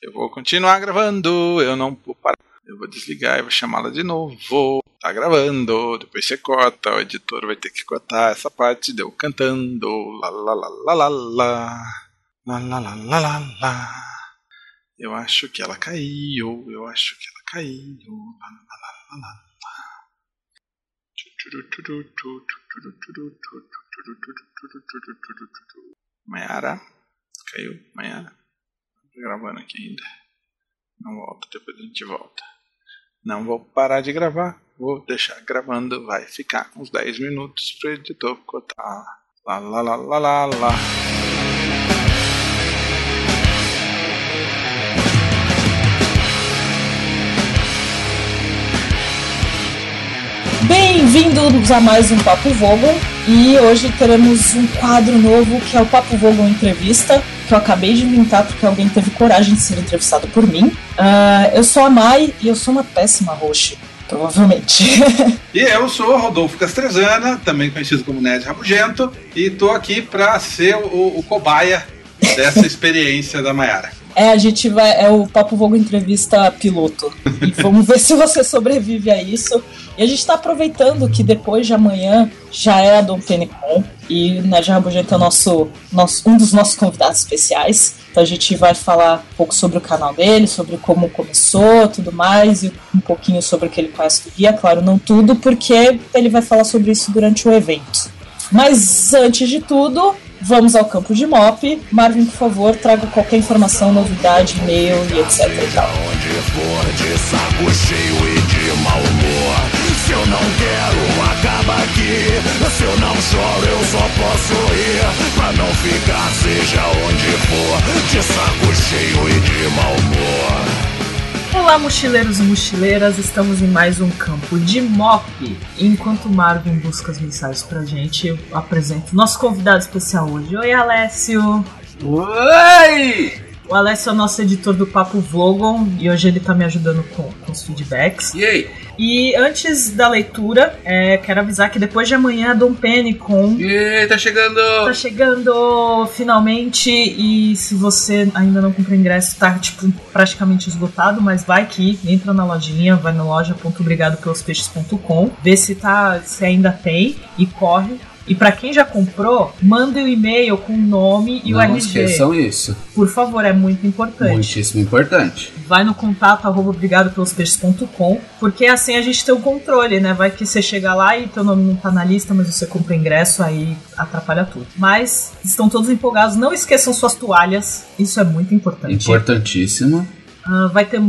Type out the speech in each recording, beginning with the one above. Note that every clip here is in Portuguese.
Eu vou continuar gravando, eu não vou parar. Eu vou desligar e vou chamá-la de novo. Tá gravando, depois você corta, o editor vai ter que cortar essa parte deu cantando. Lá lá lá lá lá lá. Lá lá lá lá lá lá. Eu acho que ela caiu, eu acho que ela caiu. Lá lá lá lá lá. Mayara, caiu, Mayara. Tô gravando aqui ainda. Não volta, depois a gente volta. Não vou parar de gravar, vou deixar gravando, vai ficar uns 10 minutos para o editor cortar. Lá, lá, lá, lá, lá, lá. Bem-vindos a mais um Papo Vogon e hoje teremos um quadro novo que é o Papo Vogon Entrevista que eu acabei de inventar porque alguém teve coragem de ser entrevistado por mim. Uh, eu sou a Mai e eu sou uma péssima host, provavelmente. e eu sou Rodolfo Castrezana, também conhecido como Ned Rabugento, e tô aqui para ser o, o cobaia dessa experiência da Mayara. É, a gente vai. É o Papo Vogo Entrevista Piloto. E vamos ver se você sobrevive a isso. E a gente está aproveitando que depois de amanhã já é a Dom Penicon. E na Rabugento é o nosso, nosso, um dos nossos convidados especiais. Então a gente vai falar um pouco sobre o canal dele, sobre como começou, tudo mais, e um pouquinho sobre o que ele conhece do guia. Claro, não tudo, porque ele vai falar sobre isso durante o evento. Mas antes de tudo, Vamos ao campo de MOP. Marvin, por favor, traga qualquer informação, novidade, e-mail e etc. E tal. Onde for de saco cheio e de mau humor. Se eu não quero, acaba aqui. Se eu não choro, eu só posso rir. Pra não ficar, seja onde for, de saco cheio e de mau humor. Olá, mochileiros e mochileiras, estamos em mais um campo de MOP. Enquanto o Marvin busca as mensagens pra gente, eu apresento nosso convidado especial hoje. Oi, Alessio! Oi! O Alessio é o nosso editor do Papo Vlogon e hoje ele tá me ajudando com, com os feedbacks. E aí? E antes da leitura, é, quero avisar que depois de amanhã Dom Penny com. E tá chegando! Tá chegando finalmente. E se você ainda não comprou ingresso, tá tipo praticamente esgotado, mas vai que entra na lojinha, vai na loja.obrigadopelospeixes.com, vê se tá se ainda tem e corre e para quem já comprou, mande o um e-mail com o nome e Não o RG. Não esqueçam isso. Por favor, é muito importante. Muitíssimo importante. Vai no contato arroba obrigado pelos peixes.com, porque assim a gente tem o controle, né? Vai que você chega lá e teu nome não tá na lista, mas você compra ingresso, aí atrapalha tudo. Mas estão todos empolgados. Não esqueçam suas toalhas, isso é muito importante. Importantíssimo. Uh, vai ter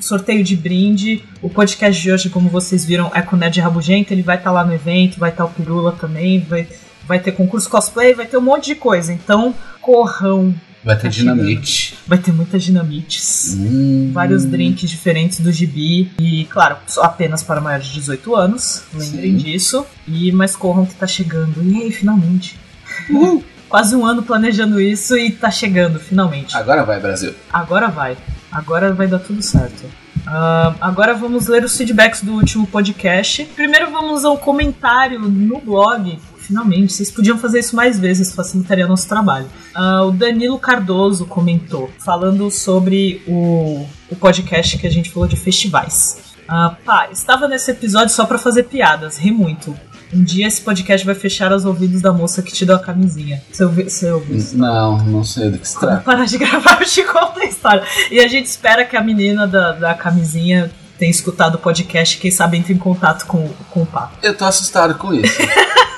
sorteio de brinde. O podcast de hoje, como vocês viram, é com o Ned Rabugento. Ele vai estar tá lá no evento, vai estar tá o Pirula também, vai, vai ter concurso cosplay, vai ter um monte de coisa. Então, corrão. Vai ter tá dinamite. Vai ter muitas dinamites. Hum. Vários drinks diferentes do gibi. E, claro, só apenas para maiores de 18 anos. Lembrem Sim. disso. E mas corram que tá chegando. E aí, finalmente. Uh. Quase um ano planejando isso e tá chegando, finalmente. Agora vai, Brasil. Agora vai. Agora vai dar tudo certo. Uh, agora vamos ler os feedbacks do último podcast. Primeiro vamos ao comentário no blog. Finalmente, vocês podiam fazer isso mais vezes, facilitaria nosso trabalho. Uh, o Danilo Cardoso comentou, falando sobre o, o podcast que a gente falou de festivais. Uh, pá, estava nesse episódio só para fazer piadas, ri muito. Um dia esse podcast vai fechar os ouvidos da moça que te deu a camisinha. Você ouviu isso? Não, não sei do que se trata. parar de gravar, eu te conto a história. E a gente espera que a menina da, da camisinha tenha escutado o podcast, quem sabe entre em contato com, com o papo. Eu tô assustado com isso.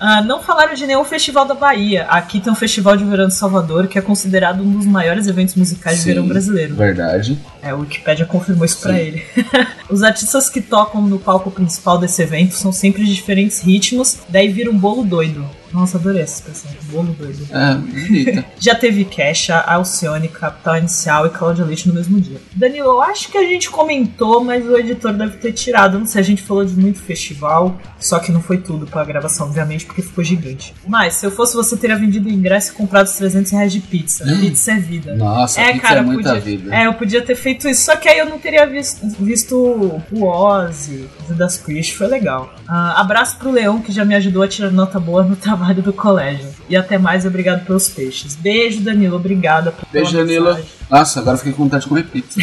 Uh, não falaram de nenhum festival da Bahia. Aqui tem um festival de verão de Salvador, que é considerado um dos maiores eventos musicais Sim, de verão brasileiro. Verdade. É, o Wikipedia confirmou isso para ele. Os artistas que tocam no palco principal desse evento são sempre de diferentes ritmos, daí vira um bolo doido. Nossa, adorei essa expressão. Bolo doido. É, bonita. Já teve Kesha, Alcione, Capital Inicial e Claudia Leite no mesmo dia. Danilo, eu acho que a gente comentou, mas o editor deve ter tirado. Não sei, a gente falou de muito festival, só que não foi tudo pra gravação, obviamente, porque ficou gigante. Mas, se eu fosse você, teria vendido o ingresso e comprado os 300 reais de pizza. Pizza é vida. Nossa, é, pizza cara, é muita podia, vida. É, eu podia ter feito isso, só que aí eu não teria visto, visto o Ozzy, o Judas Priest, foi legal. Uh, abraço pro Leão, que já me ajudou a tirar nota boa no trabalho trabalho do colégio. E até mais, obrigado pelos peixes. Beijo, Danilo, obrigada Beijo, Danilo. Nossa, agora fiquei com vontade de comer pizza.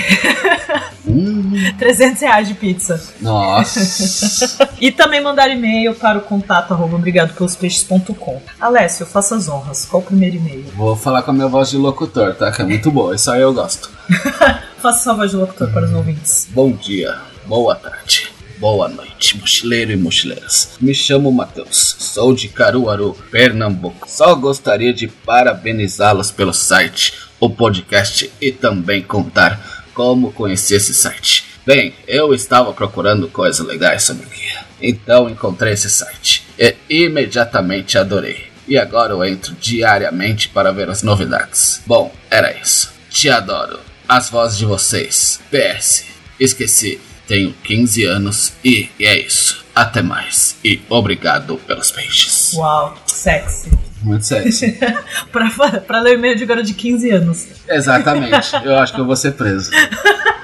hum, 300 reais de pizza. nossa. E também mandar e-mail para o contato arroba obrigado pelos peixes.com. Alessio, faça as honras. Qual o primeiro e-mail? Vou falar com a minha voz de locutor, tá? Que é muito boa, isso aí eu gosto. Faça sua voz de locutor para os ouvintes. Bom dia, boa tarde, boa noite, mochileiro e mochileiras. Me chamo Matheus, sou de Caruaru, Pernambuco. Só gostaria de parabenizá-los pelo site, o podcast e também contar como conheci esse site. Bem, eu estava procurando coisas legais sobre o guia, então encontrei esse site e imediatamente adorei. E agora eu entro diariamente para ver as novidades. Bom, era isso. Te adoro. As vozes de vocês. PS. Esqueci. Tenho 15 anos e é isso. Até mais. E obrigado pelos peixes. Uau, sexy. Muito sexy. pra, pra ler o e-mail de garoto de 15 anos. Exatamente. Eu acho que eu vou ser preso.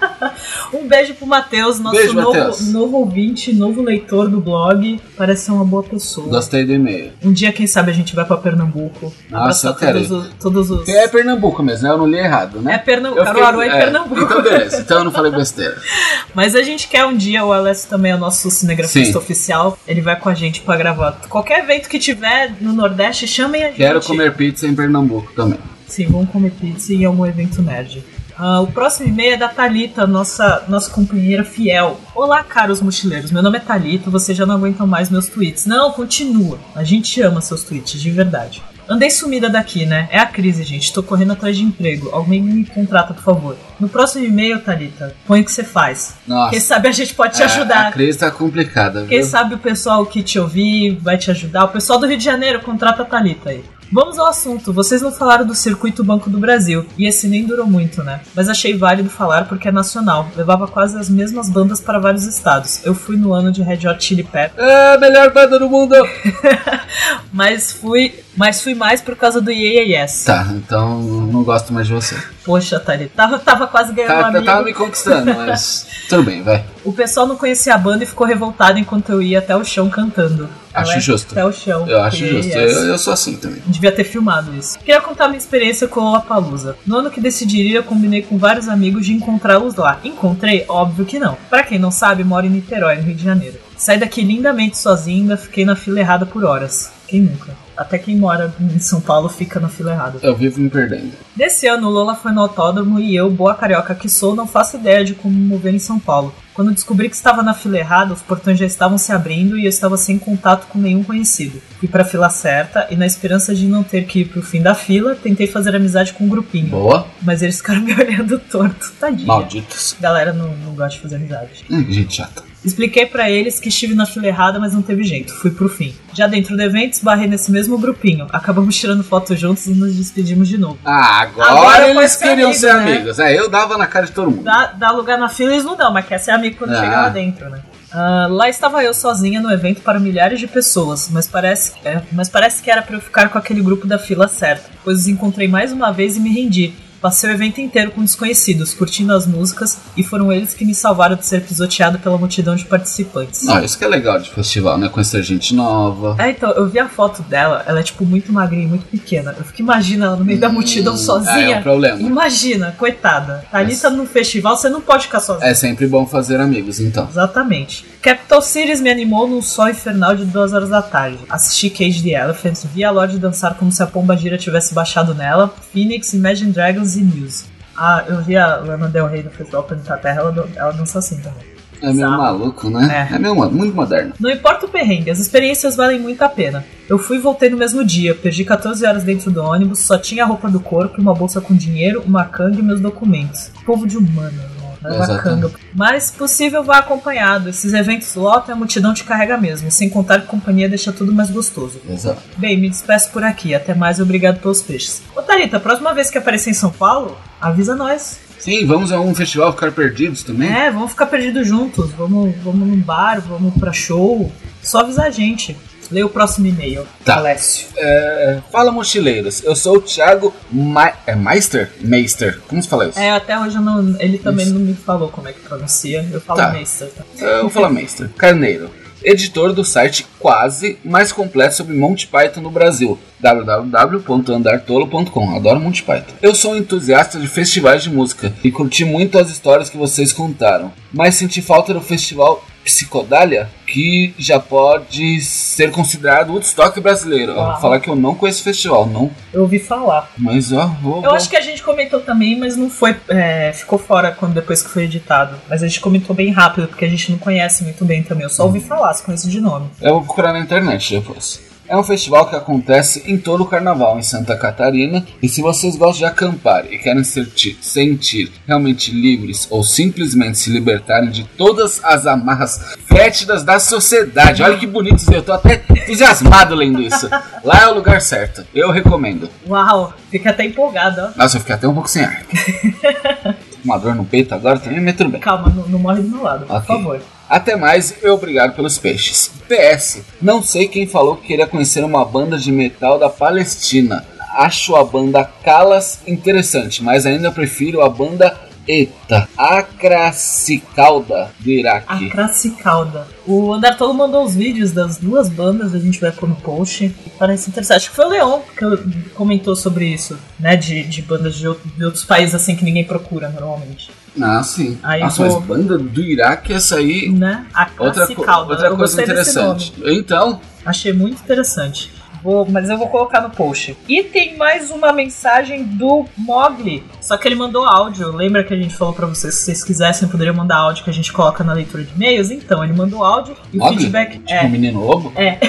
Um beijo pro Matheus, nosso Beijo, novo, Matheus. novo ouvinte, novo leitor do blog. Parece ser uma boa pessoa. Gostei do e-mail. Um dia, quem sabe, a gente vai pra Pernambuco. Nossa, eu quero todos, os- todos os. É Pernambuco mesmo, né? Eu não li errado, né? É Pernambuco. Caruaru é, Pernambuco. Então beleza, então eu não falei besteira. Mas a gente quer um dia, o Alessio também é o nosso cinegrafista Sim. oficial. Ele vai com a gente pra gravar. Qualquer evento que tiver no Nordeste, chamem a gente. Quero comer pizza em Pernambuco também. Sim, vamos comer pizza em algum evento nerd. Ah, o próximo e-mail é da Thalita, nossa, nossa companheira fiel. Olá, caros mochileiros. Meu nome é Thalita, vocês já não aguentam mais meus tweets. Não, continua. A gente ama seus tweets, de verdade. Andei sumida daqui, né? É a crise, gente. Tô correndo atrás de emprego. Alguém me contrata, por favor. No próximo e-mail, Thalita, põe o que você faz. Nossa. Quem sabe a gente pode te É, ajudar. A crise tá complicada, Quem viu? sabe o pessoal que te ouvir vai te ajudar. O pessoal do Rio de Janeiro contrata a Thalita aí. Vamos ao assunto. Vocês não falaram do Circuito Banco do Brasil. E esse nem durou muito, né? Mas achei válido falar porque é nacional. Levava quase as mesmas bandas para vários estados. Eu fui no ano de Red Hot Chili Peppers. É a melhor banda do mundo! Mas fui, mas fui mais por causa do Yeah Yeah Yes. Tá, então não gosto mais de você. Poxa, Thalita. Tava, tava quase ganhando um Tá, tá, amigo. tava me conquistando, mas tudo bem, vai. O pessoal não conhecia a banda e ficou revoltado enquanto eu ia até o chão cantando. Acho é justo. Até o chão. Eu acho justo. yes. Eu, eu sou assim também. Devia ter filmado isso. Queria contar minha experiência com o Lollapalooza. No ano que decidiria, eu combinei com vários amigos de encontrá-los lá. Encontrei? Óbvio que não. Pra quem não sabe, moro em Niterói, no Rio de Janeiro. Saí daqui lindamente sozinho e ainda fiquei na fila errada por horas. Quem nunca? Até quem mora em São Paulo fica na fila errada. Eu vivo me perdendo. Desse ano, o Lola foi no autódromo e eu, boa carioca que sou, não faço ideia de como me mover em São Paulo. Quando descobri que estava na fila errada, os portões já estavam se abrindo e eu estava sem contato com nenhum conhecido. Fui pra fila certa e, na esperança de não ter que ir pro fim da fila, tentei fazer amizade com um grupinho. Boa. Mas eles ficaram me olhando torto, tadinha. Malditos. Galera não, não gosta de fazer amizade. Hum, gente chata. Expliquei pra eles que estive na fila errada, mas não teve jeito. Fui pro fim. Já dentro do evento, esbarrei nesse mesmo grupinho. Acabamos tirando foto juntos e nos despedimos de novo. Ah, agora, Agora eles queriam ser né? amigos. É, eu dava na cara de todo mundo. Dá, dá lugar na fila eles não dão, mas quer ser amigo quando Ah. chega lá dentro, né? Ah, lá estava eu sozinha no evento para milhares de pessoas, mas parece, é, mas parece que era para eu ficar com aquele grupo da fila certa, pois os encontrei mais uma vez e me rendi. Passei o evento inteiro com desconhecidos, curtindo as músicas, e foram eles que me salvaram de ser pisoteado pela multidão de participantes. Não, isso que é legal de festival, né? Conhecer gente nova. É, então, eu vi a foto dela, ela é tipo muito magrinha, muito pequena. Eu fico imaginando ela no meio da multidão Hum, sozinha. É, o problema. Imagina, coitada. Thalita no festival, você não pode ficar sozinha. É sempre bom fazer amigos, então. Exatamente. Capital Cities me animou num sol infernal de duas horas da tarde. Assisti Cage the Elephant, vi a Lorde dançar como se a pomba gira tivesse baixado nela, Phoenix, Imagine Dragons e Muse. Ah, eu vi a Lana Del Rey no Festival Planeta Terra, ela, ela dança assim também. É meio Sabe? maluco, né? É. É, meio, muito moderno. Não importa o perrengue, as experiências valem muito a pena. Eu fui e voltei no mesmo dia, perdi 14 horas dentro do ônibus, só tinha a roupa do corpo, uma bolsa com dinheiro, uma canga e meus documentos. Povo de humano, Leva Exatamente. Mas, se possível, vá acompanhado. Esses eventos lotam a multidão te carrega mesmo, sem contar que companhia deixa tudo mais gostoso. Exato. Bem, me despeço por aqui. Até mais e obrigado pelos peixes. Ô, Thalita, a próxima vez que aparecer em São Paulo, avisa nós. Sim, vamos a um festival ficar perdidos também? É, vamos ficar perdidos juntos. Vamos, vamos num bar, vamos pra show. Só avisar a gente. Leia o próximo e-mail. Tá. Alessio. É, fala, mochileiros. Eu sou o Thiago Ma é Meister? Meister. Como se fala isso? É, até hoje eu não, ele também Isso. não me falou como é que pronuncia. Eu falo Tá. Meister. Tá? Eu vou falar Meister. Carneiro. editor do site Quase, mais completo sobre Monty Python no Brasil, www.andartolo.com. Adoro Monty Python. Eu sou um entusiasta de festivais de música e curti muito as histórias que vocês contaram, mas senti falta do festival Psicodália, que já pode ser considerado o Woodstock brasileiro. Vou falar que eu não conheço o festival, não. Eu ouvi falar. Mas ó, vou. Eu acho que a gente comentou também, mas não foi. é, ficou fora quando depois que foi editado. Mas a gente comentou bem rápido, porque a gente não conhece muito bem também. Eu só ouvi falar, se conheço de nome. Eu vou procurar na internet depois. É um festival que acontece em todo o carnaval em Santa Catarina. E se vocês gostam de acampar e querem sentir, sentir realmente livres ou simplesmente se libertarem de todas as amarras fétidas da sociedade, olha que bonito isso, eu tô até entusiasmado lendo isso. Lá é o lugar certo, eu recomendo. Uau, fica até empolgada, ó. Nossa, eu fiquei até um pouco sem ar. Uma dor no peito agora também, mas tudo bem. Calma, não, não morre do meu lado, por Ok. favor. Até mais e obrigado pelos peixes. PS, não sei quem falou que queria conhecer uma banda de metal da Palestina. Acho a banda Calas interessante, mas ainda prefiro a banda ETA, Acracicalda do Iraque. Cracicalda. O Andartolo mandou os vídeos das duas bandas, a gente vai pôr no post. Parece interessante. Acho que foi o Leon que comentou sobre isso, né? De, de bandas de, de outros países assim que ninguém procura normalmente. Ah, sim. Aí Nossa, vou- mas banda do Iraque, essa aí. Né? A Outra, co- outra Eu coisa interessante. Então, Achei muito interessante. Vou, mas eu vou colocar no post. E tem mais uma mensagem do Mogli. Só que ele mandou áudio. Lembra que a gente falou pra vocês, se vocês quisessem, poderiam mandar áudio que a gente coloca na leitura de e-mails? Então, ele mandou áudio e o Mogli? feedback tipo é. menino lobo? É.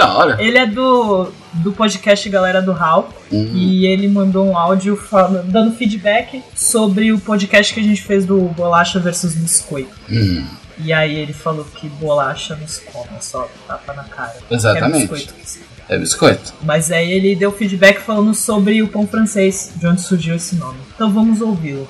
Da hora. Ele é do, do podcast Galera do Hall. Hum. E ele mandou um áudio falando, dando feedback sobre o podcast que a gente fez do Bolacha versus Biscoito. Hum, E aí ele falou que bolacha nos come, só tapa na cara. Exatamente. É biscoito se- é biscoito. Mas aí ele deu feedback falando sobre o pão francês, de onde surgiu esse nome. Então vamos ouvi-lo.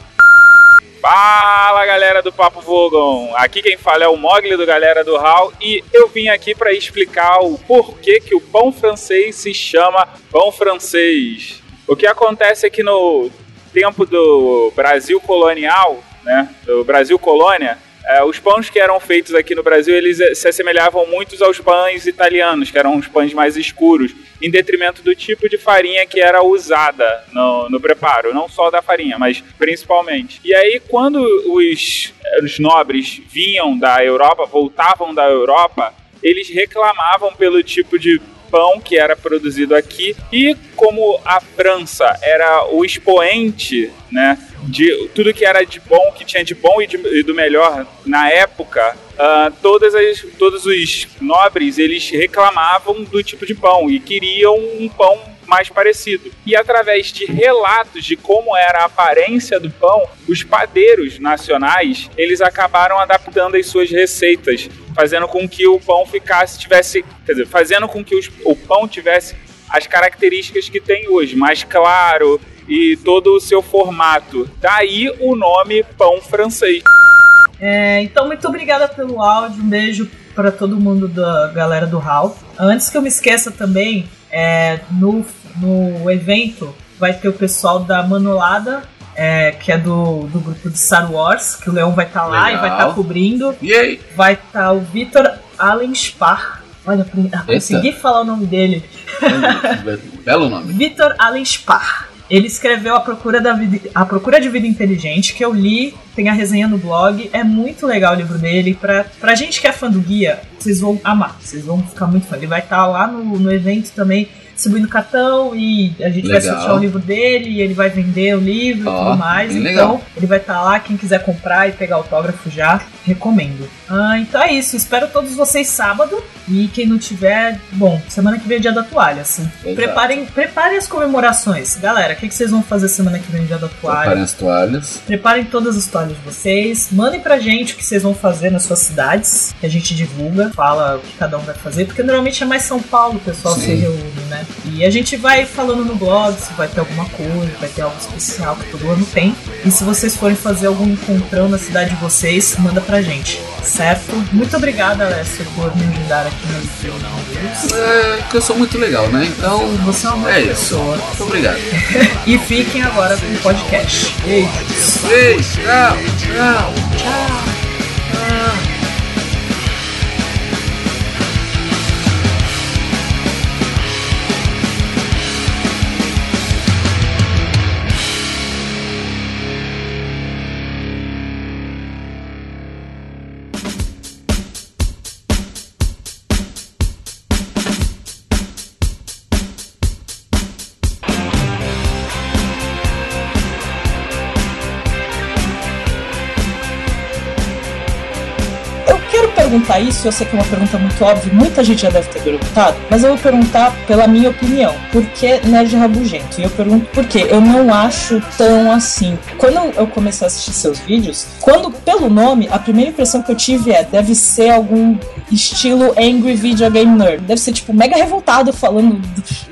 Fala galera do Papo Vogon! Aqui quem fala é o Mogli do Galera do Hall e eu vim aqui para explicar o porquê que o pão francês se chama pão francês. O que acontece é que no tempo do Brasil colonial, né, do Brasil colônia, eh, os pães que eram feitos aqui no Brasil eles eh, se assemelhavam muito aos pães italianos, que eram os pães mais escuros, em detrimento do tipo de farinha que era usada no, no preparo, não só da farinha, mas principalmente. E aí, quando os, os nobres vinham da Europa, voltavam da Europa, eles reclamavam pelo tipo de pão que era produzido aqui e como a França era o expoente, né, de tudo que era de bom, que tinha de bom e, de- e do melhor na época, ah, todas as, todos os nobres eles reclamavam do tipo de pão e queriam um pão mais parecido. E através de relatos de como era a aparência do pão, os padeiros nacionais, eles acabaram adaptando as suas receitas, fazendo com que o pão ficasse tivesse, quer dizer, fazendo com que os- o pão tivesse as características que tem hoje, mais claro e todo o seu formato. Daí o nome pão francês. É, então, muito obrigada pelo áudio. Um beijo para todo mundo da galera do HAL. Antes que eu me esqueça também, é, no, no evento vai ter o pessoal da Manolada, é, que é do, do grupo de Star Wars, que o Leão vai estar lá e vai Legal. estar cobrindo. E aí? Vai estar o Vitor Allenspar. Olha, ah, consegui falar o nome dele. Belo nome. Vitor Allenspar. Ele escreveu a Procura, da vida, a Procura de Vida Inteligente, que eu li, tem a resenha no blog. É muito legal o livro dele. Pra, pra gente que é fã do guia, vocês vão amar. Vocês vão ficar muito fã. Ele vai estar lá no, no evento também, distribuindo cartão. E a gente vai Legal. sortear o livro dele. E ele vai vender o livro Ó, e tudo mais. Então, legal. ele vai estar lá. Quem quiser comprar e pegar autógrafo já, recomendo. Ah, então é isso. Espero todos vocês sábado. E quem não tiver, bom, semana que vem é dia da toalha, assim. Exato. Preparem, preparem as comemorações. Galera, o que, que vocês vão fazer semana que vem, dia da toalha? Preparem as toalhas. Preparem todas as toalhas de vocês. Mandem pra gente o que vocês vão fazer nas suas cidades. Que a gente divulga, fala o que cada um vai fazer. Porque normalmente é mais São Paulo o pessoal Sim. se reúne, né? E a gente vai falando no blog se vai ter alguma coisa, vai ter algo especial que todo ano tem. E se vocês forem fazer algum encontrão na cidade de vocês, manda pra gente, certo? Muito obrigada, Alessio, por me ajudar aqui no vídeo. É que eu sou muito legal, né? Então. Você é uma É isso. pessoa. Muito obrigado. E fiquem agora com o podcast. Beijos. Beijo, tchau, tchau. Tchau. Perguntar isso, eu sei que é uma pergunta muito óbvia, muita gente já deve ter perguntado, mas eu vou perguntar pela minha opinião. Por que nerd rabugento? E eu pergunto por quê? Eu não acho tão assim. Quando eu comecei a assistir seus vídeos, quando, pelo nome, a primeira impressão que eu tive é, deve ser algum estilo Angry Video Game Nerd. Deve ser, tipo, mega revoltado falando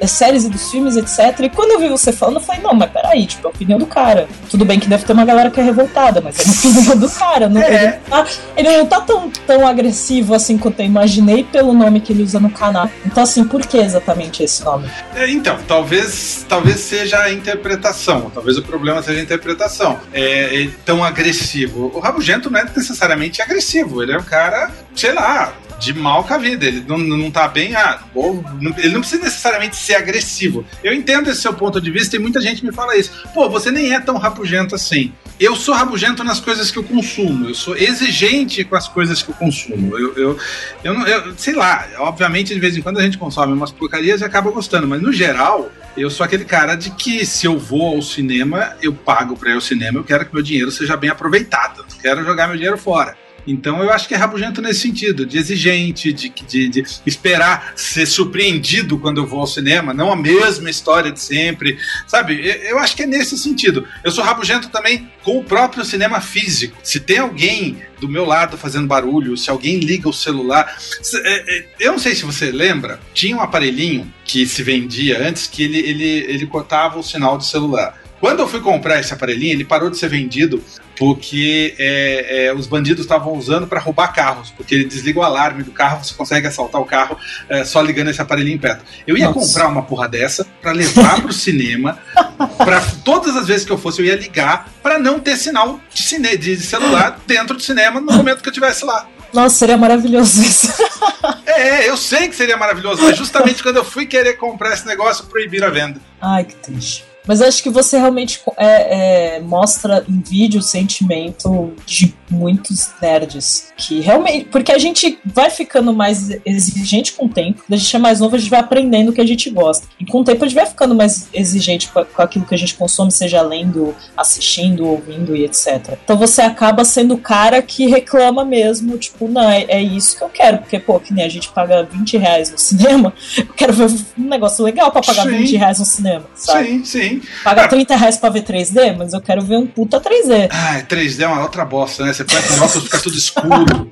das séries e dos filmes, etc. E quando eu vi você falando, eu falei, não, mas peraí, tipo, é a opinião do cara. Tudo bem que deve ter uma galera que é revoltada, mas é a opinião do cara. Não, é. ele, não tá, ele não tá tão, tão agressivo assim quanto eu imaginei pelo nome que ele usa no canal. Então, assim, por que exatamente esse nome? É, então, talvez, talvez seja a interpretação. Talvez o problema seja a interpretação. É, é tão agressivo. O Rabugento não é necessariamente agressivo. Ele é um cara, sei lá, de mal com a vida. Ele não, não tá bem, ah, ou, não, ele não precisa necessariamente ser agressivo. Eu entendo esse seu ponto de vista e muita gente me fala isso. Pô, você nem é tão rabugento assim. Eu sou rabugento nas coisas que eu consumo. Eu sou exigente com as coisas que eu consumo. Eu, eu, eu, não, eu sei lá, obviamente de vez em quando a gente consome umas porcarias e acaba gostando, mas no geral, eu sou aquele cara de que se eu vou ao cinema, eu pago para ir ao cinema, eu quero que meu dinheiro seja bem aproveitado. Não quero jogar meu dinheiro fora. Então eu acho que é rabugento nesse sentido, de exigente, de, de, de, esperar ser surpreendido quando eu vou ao cinema, não a mesma história de sempre, sabe? Eu acho que é nesse sentido. Eu sou rabugento também com o próprio cinema físico. Se tem alguém do meu lado fazendo barulho, se alguém liga o celular. É, é, eu não sei se você lembra, tinha um aparelhinho que se vendia antes que ele, ele, ele cortava o sinal do celular. Quando eu fui comprar esse aparelhinho, ele parou de ser vendido porque é, é, os bandidos estavam usando para roubar carros, porque ele desliga o alarme do carro, você consegue assaltar o carro é, só ligando esse aparelhinho perto. Eu ia Nossa. comprar uma porra dessa para levar pro cinema, para todas as vezes que eu fosse eu ia ligar para não ter sinal de, cine, de celular dentro do cinema no momento que eu estivesse lá. Nossa, seria maravilhoso isso. é, eu sei que seria maravilhoso, mas justamente quando eu fui querer comprar esse negócio, proibiram a venda. Ai, que triste. Mas acho que você realmente é, é, mostra em vídeo o sentimento de muitos nerds. Que realmente. Porque a gente vai ficando mais exigente com o tempo. Quando a gente é mais novo, a gente vai aprendendo o que a gente gosta. E com o tempo a gente vai ficando mais exigente com, com aquilo que a gente consome, seja lendo, assistindo, ouvindo e etc. Então você acaba sendo o cara que reclama mesmo, tipo, não, é, é isso que eu quero. Porque, pô, que nem a gente paga 20 reais no cinema, eu quero ver um negócio legal pra pagar sim. 20 reais no cinema, sabe? Sim, sim. Paga 30 reais pra ver 3D, mas eu quero ver um puta 3D. Ah, 3D é uma outra bosta, né? Você põe aquele óculos fica tudo escuro.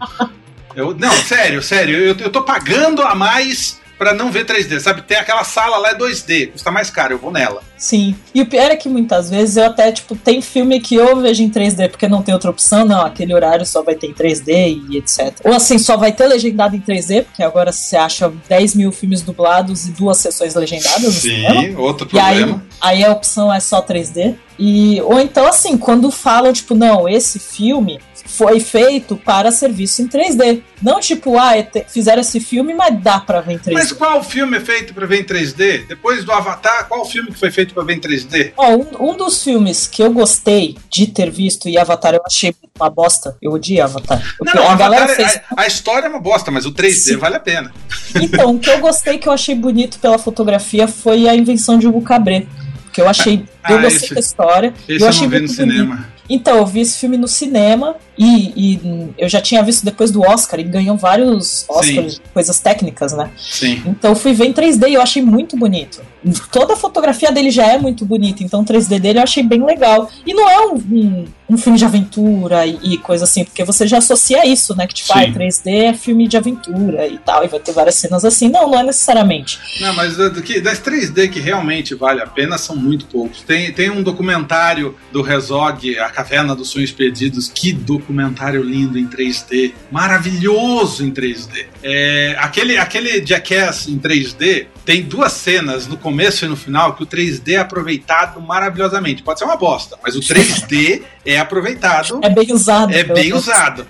Eu, não, sério, sério. Eu, eu tô pagando a mais para não ver 3D, sabe? Tem aquela sala lá é 2D, custa mais caro, eu vou nela. Sim. E o pior é que muitas vezes eu até, tipo, tem filme que eu vejo em 3D porque não tem outra opção, não, aquele horário só vai ter em 3D e etc. Ou assim, só vai ter legendado em 3D, porque agora você acha 10 mil filmes dublados e duas sessões legendadas Sim, outro problema. Aí, aí a opção é só 3D. E, ou então, assim, quando falam, tipo, não, esse filme foi feito para serviço em 3D. Não tipo, ah, é fizeram esse filme, mas dá para ver em 3D. Mas qual filme é feito para ver em 3D? Depois do Avatar, qual filme que foi feito para ver em 3D? Ó, um, um, dos filmes que eu gostei de ter visto e Avatar eu achei uma bosta. Eu odiei Avatar. Não, não, a, Avatar, galera é- fez... a, a, história é uma bosta, mas o 3D Sim. vale a pena. Então, o que eu gostei, que eu achei bonito pela fotografia, foi a invenção de Hugo Cabret. Que eu achei. Ah, eu gostei esse, da história. Esse eu, eu achei não vi no cinema. Então, eu vi esse filme no cinema e, e, eu já tinha visto depois do Oscar e ganhou vários Oscars, Sim. coisas técnicas, né? Sim. Então eu fui ver em 3D e eu achei muito bonito. Toda a fotografia dele já é muito bonita, então o 3D dele eu achei bem legal. E não é um, um, um filme de aventura e, e, coisa assim, porque você já associa isso, né? Que tipo, ah, 3D é filme de aventura e tal, e vai ter várias cenas assim. Não, não é necessariamente. Não, mas das 3D que realmente vale a pena são muito poucos. Tem, tem um documentário do Rezog, A Caverna dos Sonhos Perdidos, que documentário lindo em 3D, maravilhoso em 3D. É, aquele, aquele Jackass em 3D tem duas cenas no começo e no final que o 3D é aproveitado maravilhosamente. Pode ser uma bosta, mas o 3D é aproveitado. É bem usado. É bem usado.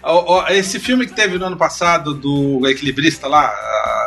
Esse filme que teve no ano passado do equilibrista lá,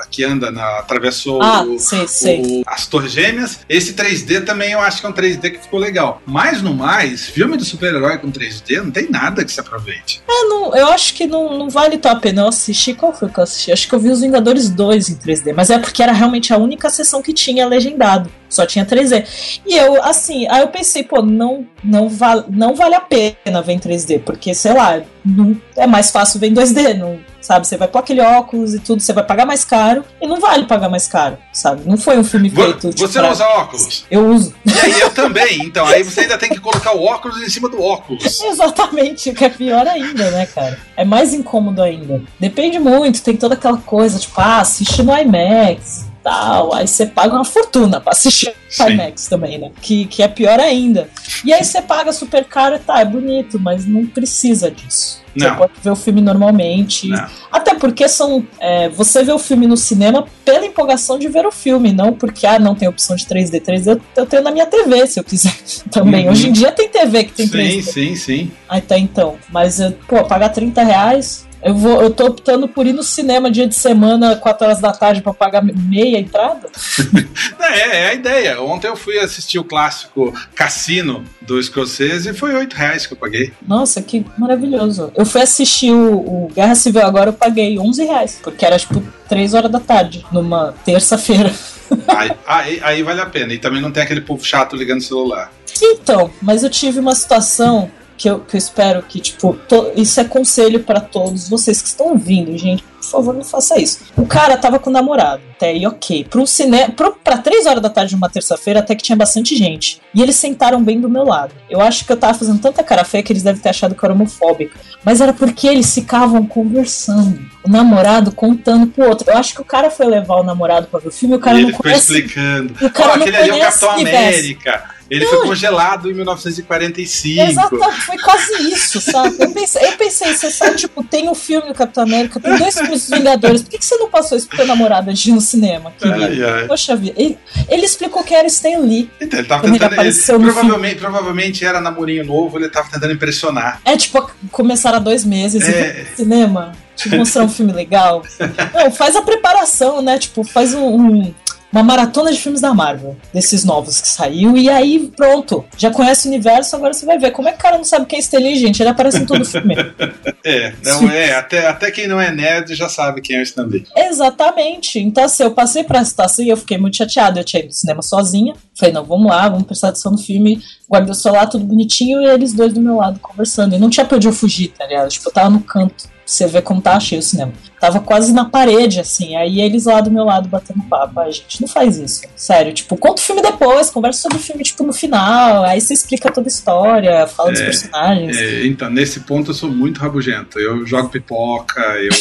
que anda na. atravessou ah, o, sei, sei. O, as Torres Gêmeas. Esse 3D também eu acho que é um 3D que ficou legal. Mas no mais, filme do super-herói com 3D não tem nada que se aproveite. É, não, eu acho que não, não vale tão a pena. Eu assisti. Qual foi que eu assisti? Acho que eu vi os Vingadores 2 em 3D, mas é porque era realmente a única sessão que tinha legendado. Só tinha 3D. E eu, assim, aí eu pensei, pô, não, não, val, não vale a pena ver em 3D, porque, sei lá, não, é mais fácil ver em 2D. Não, sabe? Você vai pôr aquele óculos e tudo, você vai pagar mais caro e não vale pagar mais caro, sabe? Não foi um filme feito. Tipo, você não usa óculos? Eu uso. E aí eu também, então aí você ainda tem que colocar o óculos em cima do óculos. Exatamente, o que é pior ainda, né, cara? É mais incômodo ainda. Depende muito, tem toda aquela coisa, tipo, ah, assiste no IMAX tal. Aí você paga uma fortuna pra assistir Sim. IMAX também, né? Que, que é pior ainda. E aí você paga super caro e tá, é bonito, mas não precisa disso. Não. Você pode ver o filme normalmente. Não. Até porque são. É, você vê o filme no cinema pela empolgação de ver o filme, não porque, ah, não tem opção de 3D. 3D eu, tenho na minha TV, se eu quiser também. Uhum. Hoje em dia tem TV que tem sim, 3D. Sim, sim, sim. Aí tá então. Mas, pô, pagar 30 reais eu, vou, eu tô optando por ir no cinema dia de semana, 4 horas da tarde, para pagar meia entrada? é, é a ideia. Ontem eu fui assistir o clássico Cassino do Scorsese e foi 8 reais que eu paguei. Nossa, que maravilhoso. Eu fui assistir o, o Guerra Civil agora, eu paguei 11 reais, porque era tipo 3 horas da tarde, numa terça-feira. Aí, aí, aí, vale a pena. E também não tem aquele povo chato ligando o celular. Então, mas eu tive uma situação que eu, que eu espero que, tipo, to, isso é conselho para todos vocês que estão ouvindo, gente. Por favor, não faça isso. O cara tava com o namorado, até aí ok. Pra, um cine... pra, pra três horas da tarde de uma terça-feira, até que tinha bastante gente. E eles sentaram bem do meu lado. Eu acho que eu tava fazendo tanta cara feia que eles devem ter achado que eu era homofóbica. Mas era porque eles ficavam conversando. O namorado contando pro outro. Eu acho que o cara foi levar o namorado pra ver o filme e o cara e não ele conhece. Ficou explicando. O cara oh, não aquele ali é o Capitão América. Ele não, foi congelado em 1945. Exatamente, foi quase isso, sabe? Eu pensei, eu pensei, você sabe, tipo, tem o um filme do Capitão América, tem dois filmes dos Vingadores, por que, que você não passou isso pro teu namorado de ir no cinema? Ai, ai. Poxa vida. Ele, ele, explicou que era Stan Lee. Então, ele tava tentando. Ele, provavelmente, provavelmente era namorinho novo, ele tava tentando impressionar. É, tipo, começaram há dois meses é... no cinema. Te mostrar um filme legal. Não, faz a preparação, né? Tipo, faz um, um uma maratona de filmes da Marvel, desses novos que saiu, e aí pronto, já conhece o universo, agora você vai ver. Como é que o cara não sabe quem é Stan gente? Ele aparece em todo filme. é, não é, até, até quem não é nerd já sabe quem é o Stan Lee. Exatamente. Então, assim, eu passei pra situação e eu fiquei muito chateada. Eu tinha ido no cinema sozinha. Falei, não, vamos lá, vamos prestar atenção no filme. Guardei o celular, tudo bonitinho, e eles dois do meu lado conversando. E não tinha pra onde eu fugir, tá ligado? Tipo, eu tava no canto. Você vê como tá cheio o cinema. Tava quase na parede, assim. Aí eles lá do meu lado batendo papo. Ai, gente, não faz isso. Sério, tipo, conta o filme depois, conversa sobre o filme, tipo, no final. Aí você explica toda a história, fala é, dos personagens. É, então, nesse ponto eu sou muito rabugento. Eu jogo pipoca, eu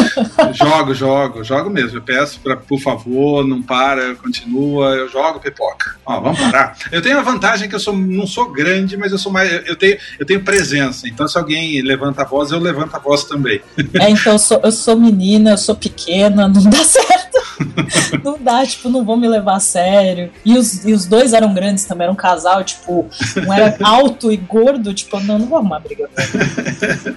jogo, jogo, jogo mesmo. Eu peço pra, por favor, não para, continua, eu jogo pipoca. Ó, vamos parar. Eu tenho a vantagem que eu sou, não sou grande, mas eu sou mais. Eu tenho, eu tenho presença. Então, se alguém levanta a voz, eu levanto a voz também também. É, então eu sou, eu sou menina, eu sou pequena, não dá certo. não dá, tipo, não vou me levar a sério. E os, e os dois eram grandes também, era um casal, tipo, um era alto e gordo, tipo, não, não vou arrumar briga.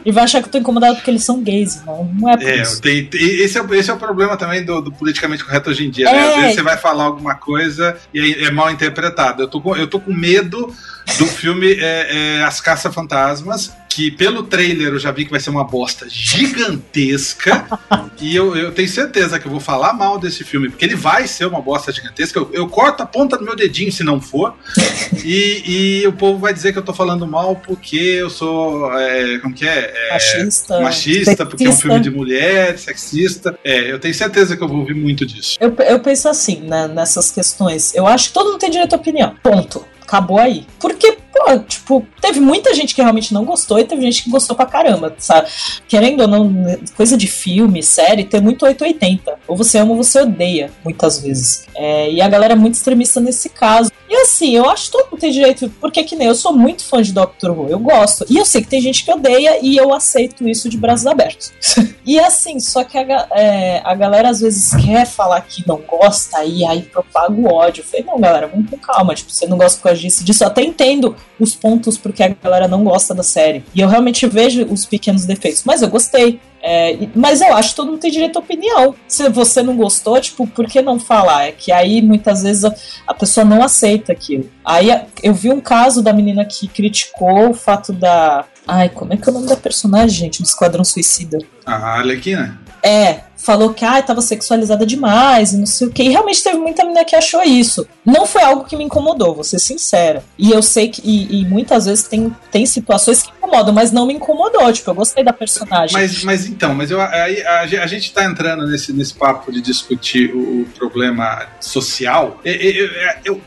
E vai achar que eu tô incomodado porque eles são gays, não, não é por é, isso. Tem, esse, é, esse é o problema também do, do politicamente correto hoje em dia, né? Às é. vezes você vai falar alguma coisa e é, é mal interpretado. Eu tô com, eu tô com medo do filme é, é As Caça-Fantasmas, que pelo trailer eu já vi que vai ser uma bosta gigantesca. e eu, eu tenho certeza que eu vou falar mal desse filme, porque ele vai ser uma bosta gigantesca. Eu, eu corto a ponta do meu dedinho se não for. e, e, o povo vai dizer que eu tô falando mal porque eu sou. É, como que é? é machista. Machista, sexista. porque é um filme de mulher, sexista. É, eu tenho certeza que eu vou ouvir muito disso. Eu, eu penso assim, né, nessas questões. Eu acho que todo mundo tem direito à opinião. Ponto acabou aí. Porque, tipo, teve muita gente que realmente não gostou e teve gente que gostou pra caramba, sabe? Querendo ou não, coisa de filme, série, tem muito 880. Ou você ama ou você odeia, muitas vezes. É, e a galera é muito extremista nesse caso. E assim, eu acho que todo mundo tem direito, porque que nem eu sou muito fã de Doctor Who, eu gosto. E eu sei que tem gente que odeia e eu aceito isso de braços abertos. e assim, só que a, é, a galera às vezes quer falar que não gosta e aí propaga o ódio. Eu falei, não, galera, vamos com calma. Tipo, você não gosta por causa disso, disso. Eu até entendo os pontos porque a galera não gosta da série. E eu realmente vejo os pequenos defeitos. Mas eu gostei. É, mas eu acho que todo mundo tem direito à opinião. Se você não gostou, tipo, por que não falar? É que aí muitas vezes a, a, pessoa não aceita aquilo. Aí eu vi um caso da menina que criticou o fato da. Ai, como é que é o nome da personagem, gente, do Esquadrão Suicida? A Arlequina? É, falou que ah, estava sexualizada demais e não sei o que. E realmente teve muita menina que achou isso. Não foi algo que me incomodou, vou ser sincera. E eu sei que, e, e muitas vezes tem, tem situações que incomoda, mas não me incomodou. Tipo, eu gostei da personagem. Mas, mas então, mas eu, a, a, a gente está entrando nesse, nesse papo de discutir o, o problema social.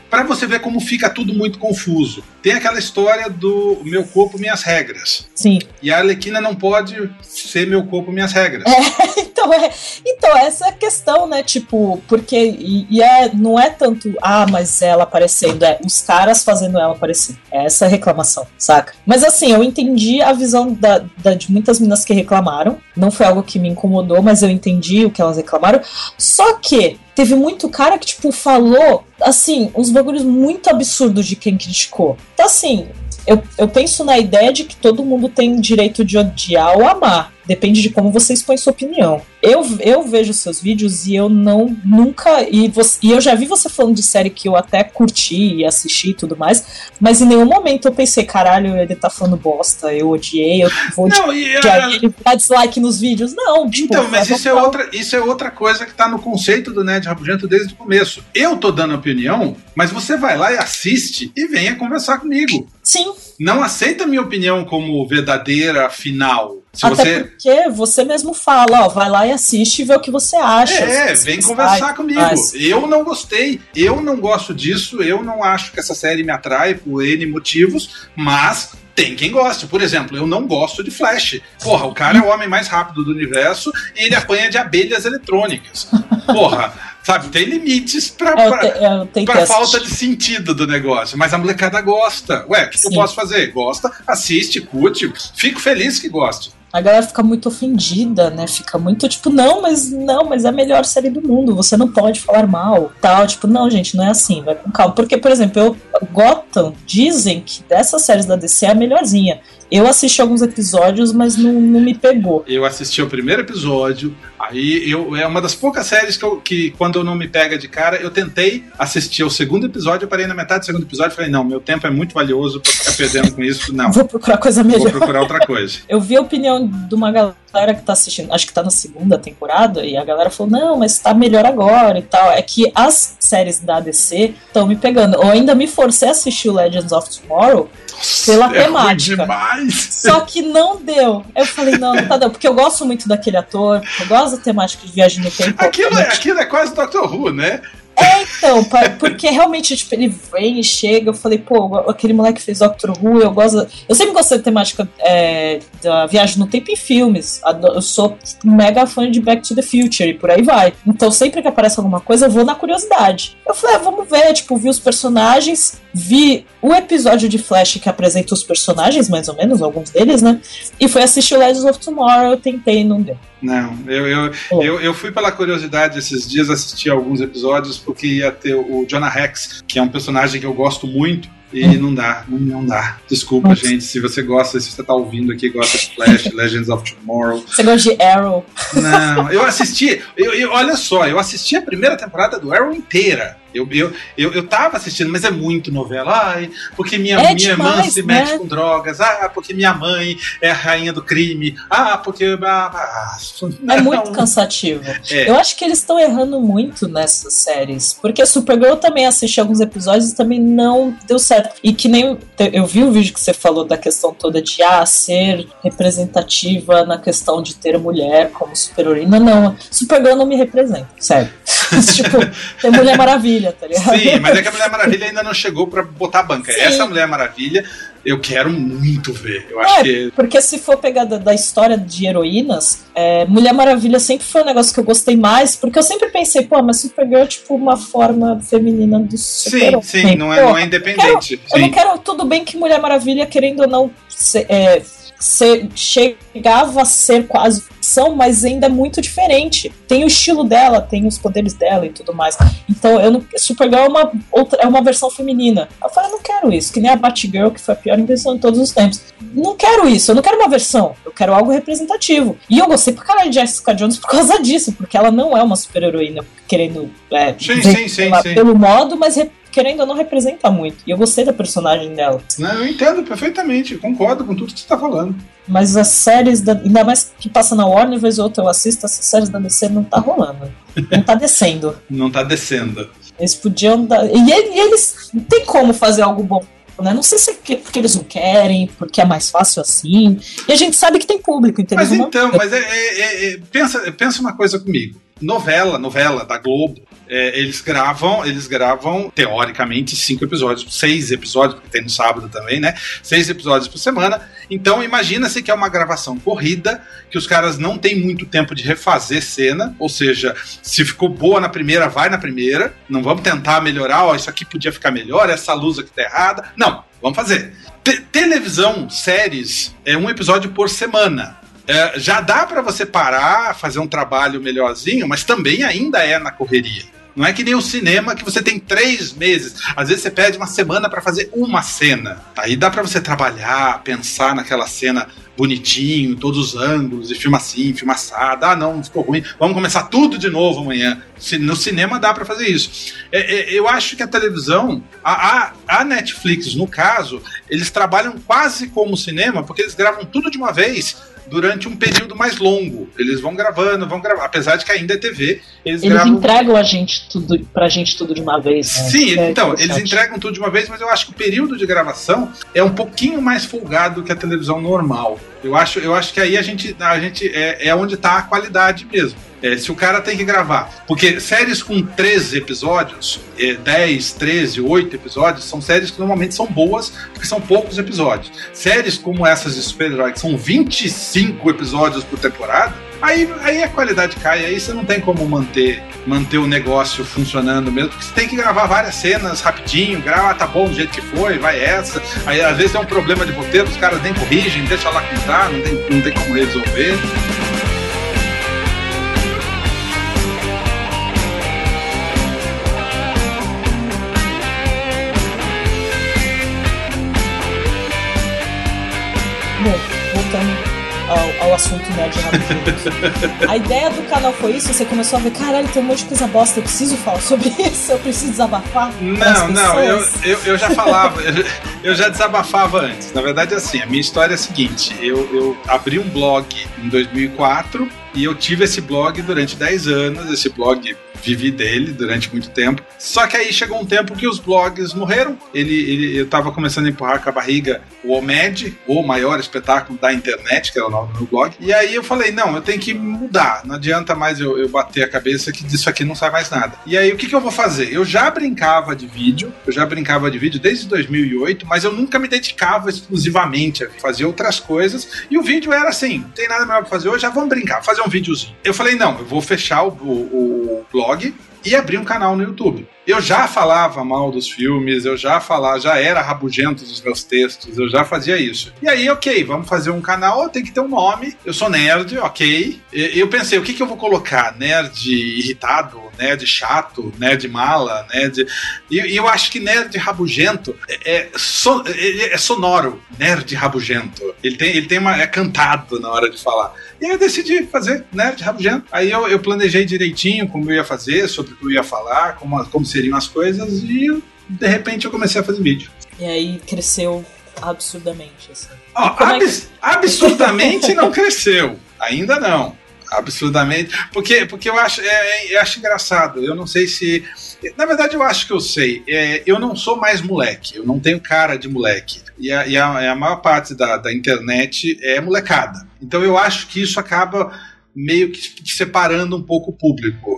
Para você ver como fica tudo muito confuso. Tem aquela história do meu corpo, minhas regras. Sim. E a Arlequina não pode ser meu corpo, minhas regras. É, então, é, então, essa é a questão, né? Tipo, porque. E, e, é, não é tanto, ah, mas ela aparecendo, é os caras fazendo ela aparecer. É essa a reclamação, saca? Mas assim, eu entendi a visão da, da, de muitas meninas que reclamaram. Não foi algo que me incomodou, mas eu entendi o que elas reclamaram. Só que teve muito cara que, tipo, falou, assim, uns bagulhos muito absurdos de quem criticou. Então, assim, eu, eu penso na ideia de que todo mundo tem direito de odiar ou amar. Depende de como você expõe sua opinião. Eu, eu vejo seus vídeos e eu não nunca. E, você, e eu já vi você falando de série que eu até curti e assisti e tudo mais, mas em nenhum momento eu pensei, caralho, ele tá falando bosta, eu odiei, eu vou não, odiar ele, dar dislike nos vídeos. Não, tipo, Então, mas isso é, outra, isso é outra coisa que tá no conceito do Ned Rabugento desde o começo. Eu tô dando opinião, mas você vai lá e assiste e venha conversar comigo. Sim. Não aceita a minha opinião como verdadeira, final. Se Até você... porque você mesmo fala, ó, vai lá e assiste e vê o que você acha. É, vem conversar comigo. Mas... Eu não gostei, eu não gosto disso, eu não acho que essa série me atrai por N motivos, mas tem quem goste. Por exemplo, eu não gosto de Flash. Porra, o cara é o homem mais rápido do universo e ele apanha de abelhas eletrônicas. Porra. Sabe, tem limites pra, é, pra, pra falta de sentido do negócio. Mas a molecada gosta. Ué, o que, que eu posso fazer? Gosta, assiste, curte. Fico feliz que goste a galera fica muito ofendida, né? Fica muito tipo, não, mas não, mas é a melhor série do mundo, você não pode falar mal, tal. Tipo, não, gente, não é assim, vai com calma. Porque, por exemplo, eu, Gotham dizem que dessas séries da DC é a melhorzinha. Eu assisti alguns episódios, mas não, não me pegou. Eu assisti o primeiro episódio, aí eu é uma das poucas séries que, eu, que quando eu não me pega de cara, eu tentei assistir o segundo episódio, eu parei na metade do segundo episódio e falei, não, meu tempo é muito valioso pra ficar perdendo com isso, não. Vou procurar coisa melhor. Vou procurar outra coisa. eu vi a opinião de uma galera que tá assistindo, acho que tá na segunda temporada, e a galera falou, não, mas tá melhor agora e tal. É que as séries da DC estão me pegando. Eu ainda me forcei a assistir o Legends of Tomorrow, pela é temática. Só que não deu. Eu falei, não, não tá dando. Porque eu gosto muito daquele ator, eu gosto da temática de viagem no tempo. Aquilo, é, aquilo é quase Doctor Who, né? É, então, porque realmente, tipo, ele vem e chega, eu falei, pô, aquele moleque fez Doctor Who, eu gosto. Eu sempre gostei da temática é, da viagem no tempo em filmes. Eu sou mega fã de Back to the Future e por aí vai. Então, sempre que aparece alguma coisa, eu vou na curiosidade. Eu falei, ah, vamos ver, tipo, vi os personagens, vi o episódio de Flash que apresenta os personagens, mais ou menos, alguns deles, né? E foi assistir Legends of Tomorrow, eu tentei e não deu. Não, eu, eu, eu, eu, fui pela curiosidade esses dias assistir alguns episódios porque ia ter o Jonah Rex, que é um personagem que eu gosto muito. E hum. não dá, não, não dá. Desculpa, Nossa. gente. Se você gosta, se você tá ouvindo aqui, gosta de Flash, Legends of Tomorrow. Você gosta de Arrow? Não, eu assisti. Eu, eu, olha só, eu assisti a primeira temporada do Arrow inteira. Eu, eu, eu, eu tava assistindo, mas é muito novela. Ai, porque minha, é minha demais, irmã se né? mete com drogas. Ah, porque minha mãe é a rainha do crime. Ah, porque. Ah, ah, é muito cansativo. É. Eu acho que eles estão errando muito nessas séries. Porque Supergirl também assisti alguns episódios e também não deu certo. E que nem. Eu vi o vídeo que você falou da questão toda de ah, ser representativa na questão de ter mulher como super-heroína. Não, Supergirl não me representa, sério. tipo, tem Mulher Maravilha Maravilha, tá ligado? Sim, mas é que a Mulher Maravilha ainda não chegou pra botar a banca. Sim. Essa Mulher Maravilha eu quero muito ver. Eu acho é, que. Porque se for pegar da, da história de heroínas, é, Mulher Maravilha sempre foi um negócio que eu gostei mais, porque eu sempre pensei, pô, mas Supergirl é tipo uma forma feminina do Sim, sim, não é, não é independente. Eu, quero, eu não quero. Tudo bem que Mulher Maravilha, querendo ou não, é, ser, chegava a ser quase ficção, mas ainda é muito diferente. Tem o estilo dela, tem os poderes dela e tudo mais. Então, eu não, Supergirl é uma, outra, é uma versão feminina. Eu falei, eu não quero isso, que nem a Batgirl, que foi a pior invenção de todos os tempos. Não quero isso, eu não quero uma versão, eu quero algo representativo. E eu gostei pra caralho de Jessica Jones por causa disso, porque ela não é uma super-heroína querendo é, sim, sim, sim, pelo modo, mas querendo ou não, representa muito. E eu gostei da personagem dela. Não, eu entendo perfeitamente, concordo com tudo que você tá falando. Mas as séries, da, ainda mais que passa na Warner, vez ou outra eu assisto, essas séries da DC não tá rolando. Não tá descendo. não tá descendo. Eles podiam dar. E eles. Não tem como fazer algo bom né? Não sei se é porque eles não querem, porque é mais fácil assim. E a gente sabe que tem público, entendeu? Mas então, mas é, é, é, pensa, pensa uma coisa comigo. Novela, novela da Globo, é, eles gravam, eles gravam, teoricamente, cinco episódios, seis episódios, porque tem no sábado também, né? Seis episódios por semana. Então imagina-se que é uma gravação corrida, que os caras não têm muito tempo de refazer cena, ou seja, se ficou boa na primeira, vai na primeira. Não vamos tentar melhorar, ó, isso aqui podia ficar melhor, essa luz aqui tá errada. Não, vamos fazer. Te televisão, séries, é um episódio por semana. É, já dá para você parar, fazer um trabalho melhorzinho, mas também ainda é na correria. Não é que nem o cinema que você tem três meses. Às vezes você pede uma semana para fazer uma cena. Aí dá para você trabalhar, pensar naquela cena bonitinho, todos os ângulos, e filma assim, filma assado. Ah, não, ficou ruim. Vamos começar tudo de novo amanhã. No cinema dá para fazer isso. É, é, eu acho que a televisão, a, a, a, Netflix, no caso, eles trabalham quase como cinema, porque eles gravam tudo de uma vez durante um período mais longo. Eles vão gravando, vão gravando. Apesar de que ainda é TV, eles, eles gravam... entregam a gente tudo, pra gente tudo de uma vez. Né? Sim, é então, eles entregam tudo de uma vez, mas eu acho que o período de gravação é um pouquinho mais folgado que a televisão normal. Eu acho, eu acho que aí a gente, a gente é, é onde está a qualidade mesmo. É, se o cara tem que gravar. Porque séries com 13 episódios, é, 10, 13, 8 episódios, são séries que normalmente são boas, porque são poucos episódios. Séries como essas de super-herói, que são 25 episódios por temporada, aí, aí a qualidade cai, aí você não tem como manter, manter o negócio funcionando mesmo, porque você tem que gravar várias cenas rapidinho, grava, tá bom do jeito que foi, vai essa. Aí às vezes tem um problema de roteiro, os caras nem corrigem, deixa lá que tá, não tem, não tem como resolver. Assunto nerd a ideia do canal foi isso? Você começou a ver, caralho, tem um monte de coisa bosta, eu preciso falar sobre isso, eu preciso desabafar? Não, não, eu, eu, eu, já falava, eu, já desabafava antes. Na verdade, assim, a minha história é a seguinte: eu, eu abri um blog em 2004 e eu tive esse blog durante 10 anos. Esse blog vivi dele durante muito tempo. Só que aí chegou um tempo que os blogs morreram. Ele, ele, eu estava começando a empurrar com a barriga o OMED, o maior espetáculo da internet, que era o nome do meu blog. E aí eu falei, não, eu tenho que mudar. Não adianta mais eu, eu bater a cabeça que disso aqui não sai mais nada. E aí o que, que eu vou fazer? Eu já brincava de vídeo, eu já brincava de vídeo desde 2008, mas eu nunca me dedicava exclusivamente a fazer outras coisas. E o vídeo era assim, não tem nada melhor pra fazer hoje, já vamos brincar, fazer um videozinho. Eu falei, não, eu vou fechar o, o, o blog e abri um canal no YouTube. Eu já falava mal dos filmes, eu já falava, já era rabugento dos meus textos, eu já fazia isso. E aí, ok, vamos fazer um canal, tem que ter um nome. Eu sou nerd, ok. Eu pensei, o que, que eu vou colocar? Nerd irritado, nerd chato, nerd mala, nerd. E, eu acho que nerd rabugento é, é, so, é, é sonoro, nerd rabugento. Ele tem, ele tem uma. é cantado na hora de falar. E aí eu decidi fazer, né, de rabugento. Aí eu, eu, planejei direitinho como eu ia fazer, sobre o que eu ia falar, como, como seriam as coisas, e de repente eu comecei a fazer vídeo. E aí cresceu absurdamente, assim. Oh, abs é que... Absurdamente não cresceu. Ainda não. Absurdamente. Porque, porque eu, acho, é, é, eu acho engraçado. Eu não sei se. Na verdade, eu acho que eu sei. É, eu não sou mais moleque. Eu não tenho cara de moleque. E a, e a, a maior parte da, da internet é molecada. Então eu acho que isso acaba meio que separando um pouco o público.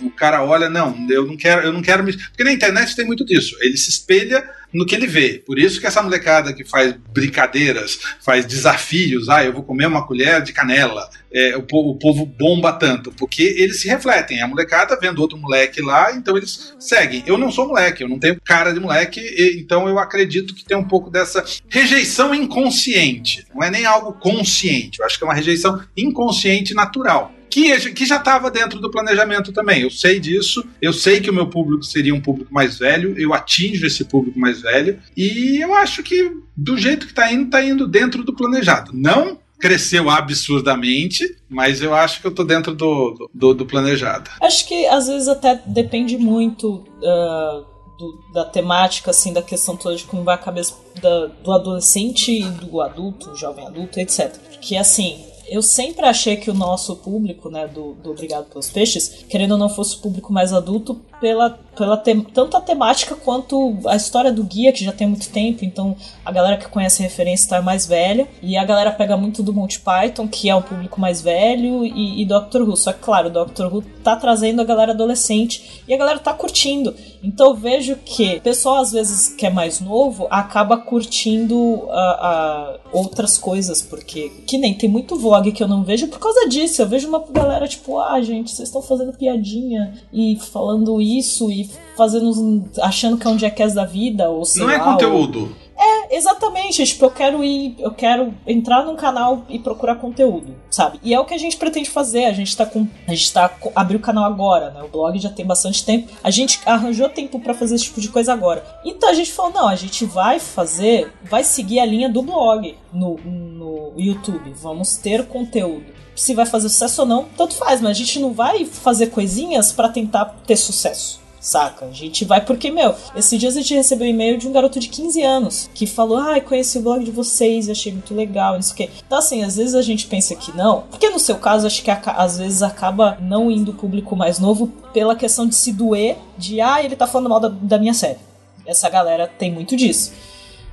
O cara olha, não, eu não quero, eu não quero me. Porque na internet tem muito disso. Ele se espelha no que ele vê. Por isso que essa molecada que faz brincadeiras, faz desafios, ah, eu vou comer uma colher de canela, é, o, povo, o, povo, bomba tanto, porque eles se refletem. A molecada vendo outro moleque lá, então eles seguem. Eu não sou moleque, eu não tenho cara de moleque, então eu acredito que tem um pouco dessa rejeição inconsciente. Não é nem algo consciente, eu acho que é uma rejeição inconsciente natural que, que já estava dentro do planejamento também. Eu sei disso, eu sei que o meu público seria um público mais velho, eu atinjo esse público mais velho, e eu acho que do jeito que está indo, está indo dentro do planejado. Não cresceu absurdamente, mas eu acho que eu tô dentro do, do, do planejado. Acho que às vezes até depende muito uh, do, da temática, assim, da questão toda de como vai a cabeça da, do adolescente e do adulto, jovem adulto, etc. Porque assim, eu sempre achei que o nosso público, né, do, do Obrigado pelos Peixes, querendo ou não fosse o público mais adulto, pela, pela te, tanto a temática quanto a história do guia, que já tem muito tempo, então a galera que conhece a referência tá mais velha, e a galera pega muito do Monty Python, que é um público mais velho, e, e Doctor Who. Só que, claro, Doctor Who tá trazendo a galera adolescente e a galera tá curtindo. Então eu vejo que o pessoal, às vezes, que é mais novo, acaba curtindo uh, uh, outras coisas, porque que nem tem muito vlog que eu não vejo por causa disso. Eu vejo uma galera tipo, ah, gente, vocês estão fazendo piadinha e falando isso e fazendo. achando que é um jackass da vida, ou sei Não é lá, conteúdo. Ou... É, exatamente. Tipo, eu quero ir. Eu quero entrar num canal e procurar conteúdo, sabe? E é o que a gente pretende fazer. A gente tá com. A gente tá. Abriu o canal agora, né? O blog já tem bastante tempo. A gente arranjou tempo para fazer esse tipo de coisa agora. Então a gente falou: não, a gente vai fazer. Vai seguir a linha do blog no, no YouTube. Vamos ter conteúdo se vai fazer sucesso ou não, tanto faz, mas a gente não vai fazer coisinhas para tentar ter sucesso. Saca? A gente vai porque, meu, esses dias a gente recebeu um e-mail de um garoto de 15 anos que falou: Ai, ah, conheci o blog de vocês achei muito legal, isso que. Então, assim, às vezes a gente pensa que não, porque no seu caso, acho que às vezes acaba não indo público mais novo pela questão de se doer, de ah, ele tá falando mal da, da minha série. Essa galera tem muito disso.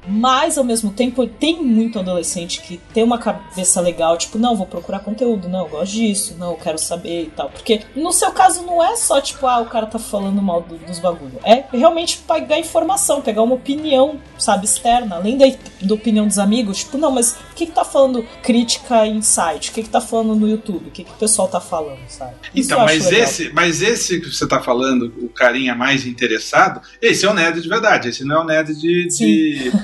Mas ao mesmo tempo tem muito adolescente que tem uma cabeça legal, tipo, não, vou procurar conteúdo, não, eu gosto disso, não, eu quero saber e tal. Porque no seu caso não é só, tipo, ah, o cara tá falando mal do, dos bagulho. É realmente pegar informação, pegar uma opinião, sabe, externa, além da, da opinião dos amigos, tipo, não, mas o que que tá falando crítica em site? O que que tá falando no YouTube? O que que o pessoal tá falando, sabe? Isso então, mas esse, mas esse que você tá falando, o carinha mais interessado, esse é o nerd de verdade, esse não é o nerd de,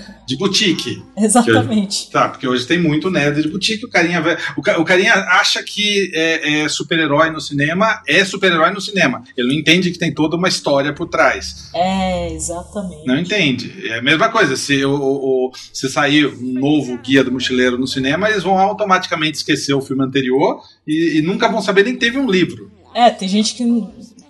de boutique. Exatamente. tá, porque hoje tem muito nerd de boutique. O carinha, o, o carinha acha que é, é super-herói no cinema é super-herói no cinema. Ele não entende que tem toda uma história por trás. É, exatamente. Não entende. É a mesma coisa. Se, o, o, se sair um novo Guia do Mochileiro no cinema, eles vão automaticamente esquecer o filme anterior e, e nunca vão saber nem que teve um livro. É, tem gente que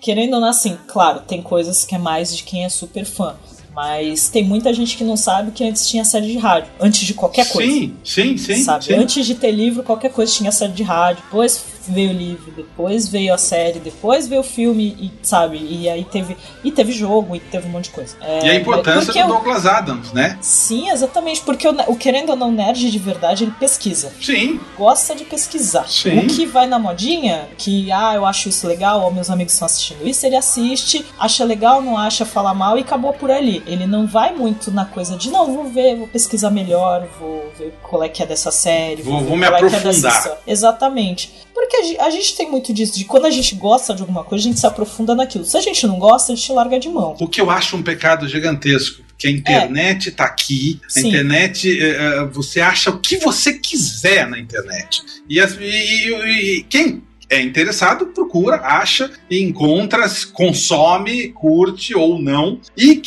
querendo ou não, assim, claro, tem coisas que é mais de quem é super fã. Mas tem muita gente que não sabe que antes tinha série de rádio. Antes de qualquer coisa. Sim, sim, sim. Sabe? Sim. Antes de ter livro, qualquer coisa tinha série de rádio. Depois veio o livro, depois veio a série, depois veio o filme, e, sabe? E aí teve. E teve jogo, e teve um monte de coisa. É, e a importância do Douglas Adams, né? Sim, exatamente. Porque o, o, querendo ou não, nerd de verdade, ele pesquisa. Sim. Gosta de pesquisar. Sim. O que vai na modinha, que, ah, eu acho isso legal, ou meus amigos estão assistindo isso, ele assiste, acha legal, não acha, fala mal e acabou por ali. Ele não vai muito na coisa de, não, vou ver, vou pesquisar melhor, vou ver qual é que é dessa série. Vou, vou, vou me aprofundar. É Exatamente. Porque a gente tem muito disso, de quando a gente gosta de alguma coisa, a gente se aprofunda naquilo. Se a gente não gosta, a gente larga de mão. O que eu acho um pecado gigantesco que a internet está é. aqui, a Sim. internet, uh, você acha o que você quiser na internet. E, e, e, quem é interessado procura, acha, encontra, consome, curte ou não. E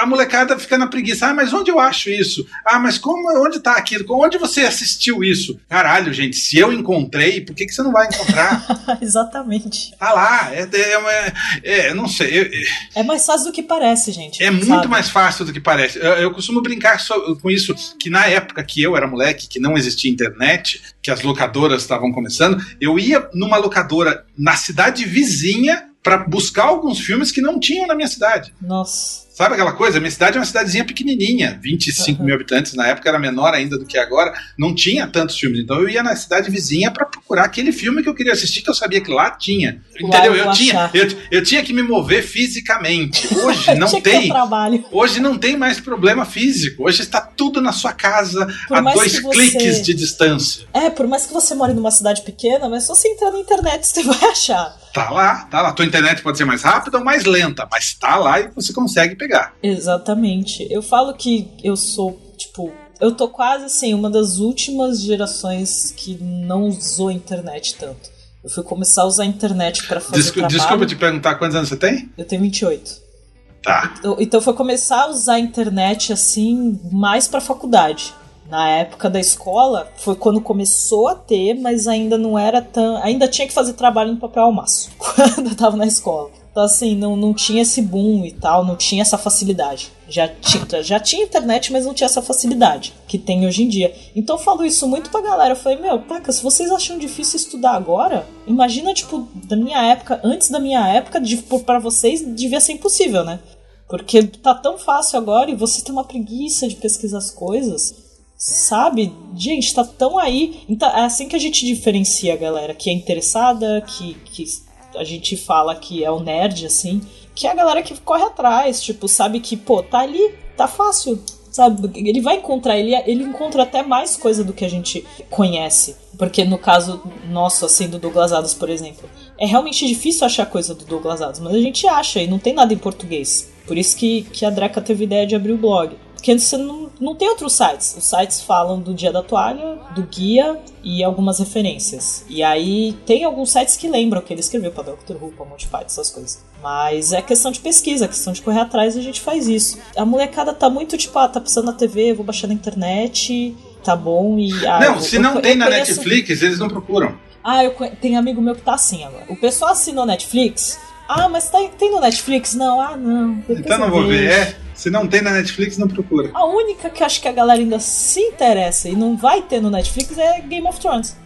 a molecada fica na preguiça. Ah, mas onde eu acho isso? Ah, mas como, onde tá aquilo? Onde você assistiu isso? Caralho, gente, se eu encontrei, por que, que você não vai encontrar? Exatamente. Tá lá, é, é, é, é não sei. é mais fácil do que parece, gente. É sabe? muito mais fácil do que parece. Eu, eu costumo brincar com isso, que na época que eu era moleque, que não existia internet, que as locadoras estavam começando, eu ia numa locadora na cidade vizinha para buscar alguns filmes que não tinham na minha cidade. Nossa. Sabe aquela coisa? Minha cidade é uma cidadezinha pequenininha, 25 uhum. mil habitantes, na época era menor ainda do que agora, não tinha tantos filmes. Então eu ia na cidade vizinha para procurar aquele filme que eu queria assistir, que eu sabia que lá tinha. Entendeu? Eu tinha, eu, eu, tinha que me mover fisicamente. Hoje não tem. Hoje não tem mais problema físico. Hoje está tudo na sua casa, a dois cliques de distância. É, por mais que você more numa cidade pequena, mas se você entrar na internet, você vai achar. Tá lá, tá lá. Tua internet pode ser mais rápida ou mais lenta, mas tá lá e você consegue pegar. Exatamente. Eu falo que eu sou, tipo, eu tô quase assim, uma das últimas gerações que não usou a internet tanto. Eu fui começar a usar a internet para fazer Desculpa, trabalho. Desculpa te perguntar quantos anos você tem? Eu tenho 28. Tá. Então, então foi começar a usar a internet assim mais para faculdade na época da escola foi quando começou a ter, mas ainda não era tão. Ainda tinha que fazer trabalho no papel almaço quando eu tava na escola. Então, assim, não, não tinha esse boom e tal, não tinha essa facilidade. Já tinha, já tinha internet, mas não tinha essa facilidade que tem hoje em dia. Então eu falo isso muito pra galera. Eu falei, meu, taca, se vocês acham difícil estudar agora, imagina, tipo, da minha época, antes da minha época, para vocês devia ser impossível, né? Porque tá tão fácil agora e você tem uma preguiça de pesquisar as coisas. Sabe? Gente, tá tão aí. Então, é assim que a gente diferencia a galera que é interessada, que, que a gente fala que é o nerd, assim, que é a galera que corre atrás, tipo, sabe que, pô, tá ali, tá fácil, sabe? Ele vai encontrar, ele, ele encontra até mais coisa do que a gente conhece. Porque no caso nosso, assim, do Douglas Adams, por exemplo, é realmente difícil achar coisa do Douglas Adams, mas a gente acha e não tem nada em português. Por isso que, que a Dreca teve ideia de abrir o blog. Porque você não, não tem outros sites. Os sites falam do Dia da Toalha, do guia e algumas referências. E aí tem alguns sites que lembram que ele escreveu para Dr. Who, para Monty Python, essas coisas. Mas é questão de pesquisa, é questão de correr atrás e a gente faz isso. A molecada tá muito tipo, ah, tá precisando na TV, vou baixar na internet, tá bom e. Ah, não, eu, se não eu, tem eu na conheço... Netflix, eles não procuram. Ah, eu tenho amigo meu que tá assim agora. O pessoal assinou Netflix. Ah, mas tá, tem no Netflix? Não, ah, não. Então não vou vejo. ver. É, se não tem na Netflix, não procura. A única que acho que a galera ainda se interessa e não vai ter no Netflix é Game of Thrones.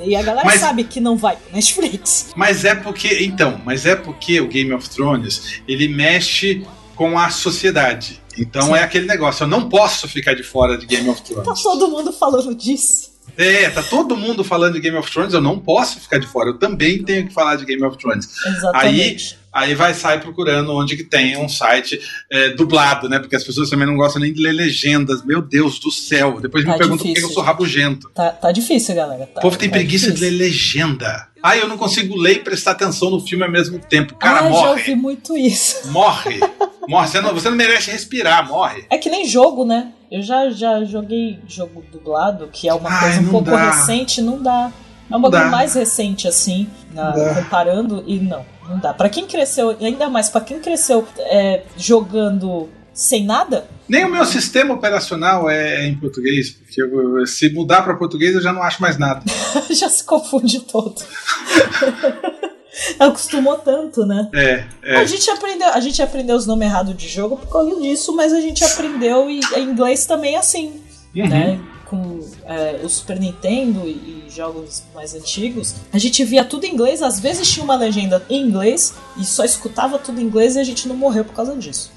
E a galera Mas- sabe que não vai pro Netflix. Mas é porque, então, mas é porque o Game of Thrones, ele mexe com a sociedade. Então Sim. é aquele negócio, eu não posso ficar de fora de Game of Tá Thrones. todo mundo falando disso. É, tá todo mundo falando de Game of Thrones, eu não posso ficar de fora. Eu também tenho que falar de Game of Thrones. Exatamente. Aí vai sair procurando onde que tem um site é, dublado, né? Porque as pessoas também não gostam nem de ler legendas. Meu Deus do céu. Depois me Tá perguntam por que eu sou rabugento. Tá, tá difícil, galera. Tá, O povo tem tá preguiça de difícil. ler legenda. Ah, eu não consigo ler e prestar atenção no filme ao mesmo tempo. Cara ah, já morre. ouvi muito isso. Morre. Morre. Você não, você não merece respirar, morre. É que nem jogo, né? Eu já, já joguei jogo dublado, que é uma Ai, coisa um pouco dá. recente, não dá. É um bagulho dá. mais recente, assim, na- comparando, e não, não dá. Pra quem cresceu, ainda mais pra quem cresceu é, jogando sem nada, Nem o meu sistema operacional é em português, porque eu- se mudar para português eu já não acho mais nada. já se confunde todo. Acostumou tanto, né? É, é. A gente aprendeu, a gente aprendeu os nomes errados de jogo por causa disso, mas a gente aprendeu e em inglês também é assim, Uhum. né? Com é, o Super Nintendo e, e jogos mais antigos, a gente via tudo em inglês, às vezes tinha uma legenda em inglês e só escutava tudo em inglês e a gente não morreu por causa disso.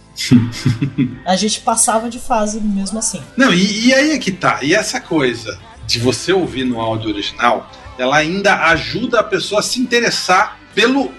a gente passava de fase mesmo assim. Não, e, e aí é que tá. E essa coisa de você ouvir no áudio original, ela ainda ajuda a pessoa a se interessar pelo,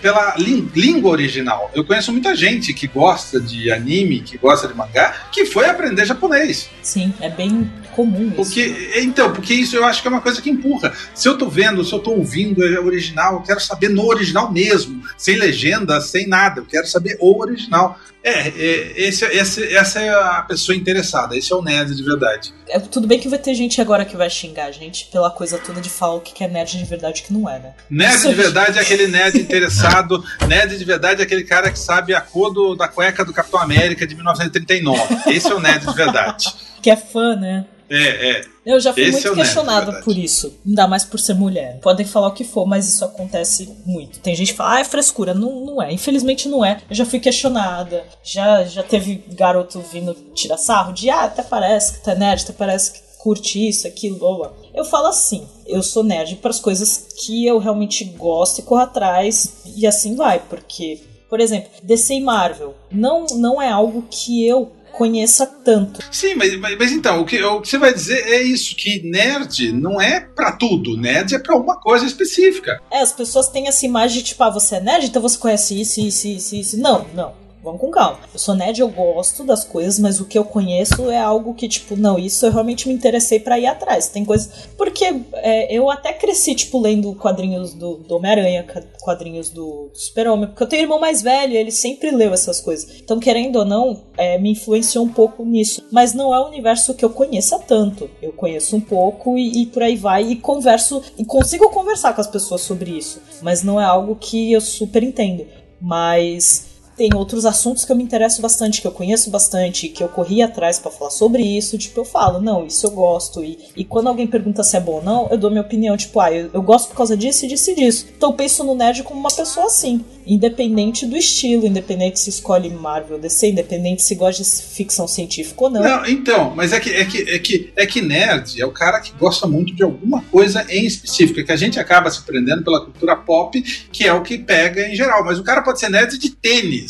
pela língua original. Eu conheço muita gente que gosta de anime, que gosta de mangá, que foi aprender japonês. Sim, é bem comum isso. Porque, então, porque isso eu acho que é uma coisa que empurra. Se eu tô vendo, se eu tô ouvindo é original, eu quero saber no original mesmo, sem legenda, sem nada. Eu quero saber o original. É, é, esse, esse- essa é a pessoa interessada. Esse é o nerd de verdade. É, tudo bem que vai ter gente agora que vai xingar a gente pela coisa toda de falar o que que é nerd de verdade e o que não é, né? Nerd Isso de verdade é aquele nerd interessado. Nerd de verdade é aquele cara que sabe a cor do- da cueca do Capitão América de 1939. Esse é o nerd de verdade. Que é fã, né? É, é. Eu já fui Esse muito é questionada por isso. Ainda mais por ser mulher. Podem falar o que for, mas isso acontece muito. Tem gente que fala, ah, é frescura. Não, não é. Infelizmente não é. Eu já fui questionada. Já, já teve garoto vindo tirar sarro de, ah, até parece que tá nerd, até parece que curte isso, aquilo, boa. Eu falo assim, eu sou nerd para as coisas que eu realmente gosto e corro atrás e assim vai, porque, por exemplo, DC e Marvel não, não é algo que eu conheça tanto. Sim, mas, mas, mas então, o que, o que você vai dizer é isso: que nerd não é pra tudo. Nerd é pra uma coisa específica. É, as pessoas têm essa imagem de tipo, ah, você é nerd, então você conhece isso, isso, isso, isso. Não, não. Vamos com calma. Eu sou nerd, eu gosto das coisas, mas o que eu conheço é algo que, tipo, não, isso eu realmente me interessei pra ir atrás. Tem coisas. Porque é, eu até cresci, tipo, lendo quadrinhos do, do Homem-Aranha, quadrinhos do Super-Homem, porque eu tenho um irmão mais velho ele sempre leu essas coisas. Então, querendo ou não, é, me influenciou um pouco nisso. Mas não é um universo que eu conheça tanto. Eu conheço um pouco e, e por aí vai, e converso, e consigo conversar com as pessoas sobre isso. Mas não é algo que eu super entendo. Mas tem outros assuntos que eu me interesso bastante, que eu conheço bastante, que eu corri atrás para falar sobre isso, tipo, eu falo, não, isso eu gosto. E, e quando alguém pergunta se é bom ou não, eu dou minha opinião, tipo, ah, eu, eu gosto por causa disso e disso e disso. Então eu penso no nerd como uma pessoa assim, independente do estilo, independente se escolhe Marvel DC, independente se gosta de ficção científica ou não. Não, então, mas é que, é que, é que, é que nerd é o cara que gosta muito de alguma coisa em específico, é que a gente acaba se prendendo pela cultura pop, que é o que pega em geral, mas o cara pode ser nerd de tênis.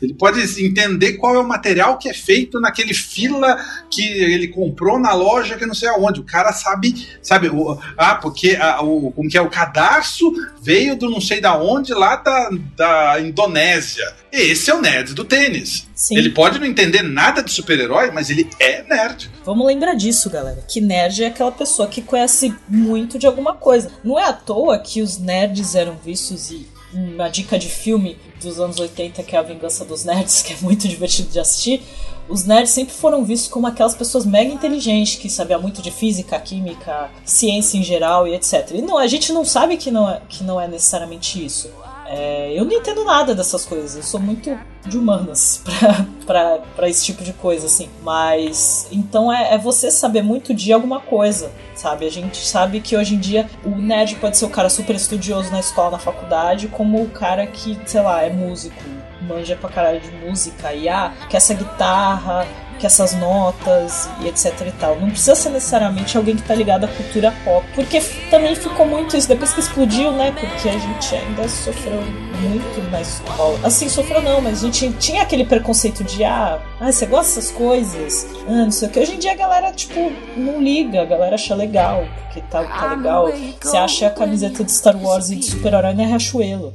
Ele pode entender qual é o material que é feito naquele fila que ele comprou na loja que não sei aonde. O cara sabe, sabe, o, ah, porque a, o, como que é, o cadarço veio do não sei da onde, lá da, da Indonésia. Esse é o nerd do tênis. Sim. Ele pode não entender nada de super-herói, mas ele é nerd. Vamos lembrar disso, galera. Que nerd é aquela pessoa que conhece muito de alguma coisa. Não é à toa que os nerds eram vistos e uma dica de filme dos anos 80 que é A Vingança dos Nerds, que é muito divertido de assistir. Os nerds sempre foram vistos como aquelas pessoas mega inteligentes que sabiam muito de física, química, ciência em geral e etc. E não, a gente não sabe que não é, que não é necessariamente isso. É, eu não entendo nada dessas coisas, eu sou muito de humanas para esse tipo de coisa, assim. Mas então é, é, você saber muito de alguma coisa, sabe? A gente sabe que hoje em dia o nerd pode ser o cara super estudioso na escola, na faculdade, como o cara que, sei lá, é músico, manja pra caralho de música e ah, que essa guitarra que essas notas e etc e tal. Não precisa ser necessariamente alguém que tá ligado à cultura pop, porque também ficou muito isso depois que explodiu, né? Porque a gente ainda sofreu muito na escola. Assim, sofreu não, mas a gente tinha aquele preconceito de ah, ah você gosta dessas coisas? Ah, não sei o que. Hoje em dia a galera, tipo, não liga, a galera acha legal, porque tá, tá legal. Você acha a camiseta de Star Wars e de super-herói na Riachuelo.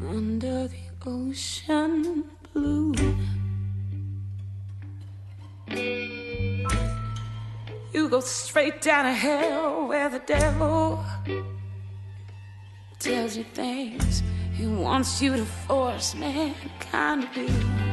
Under the ocean blue. You go straight down to hell where the devil tells you things he wants you to force mankind to do.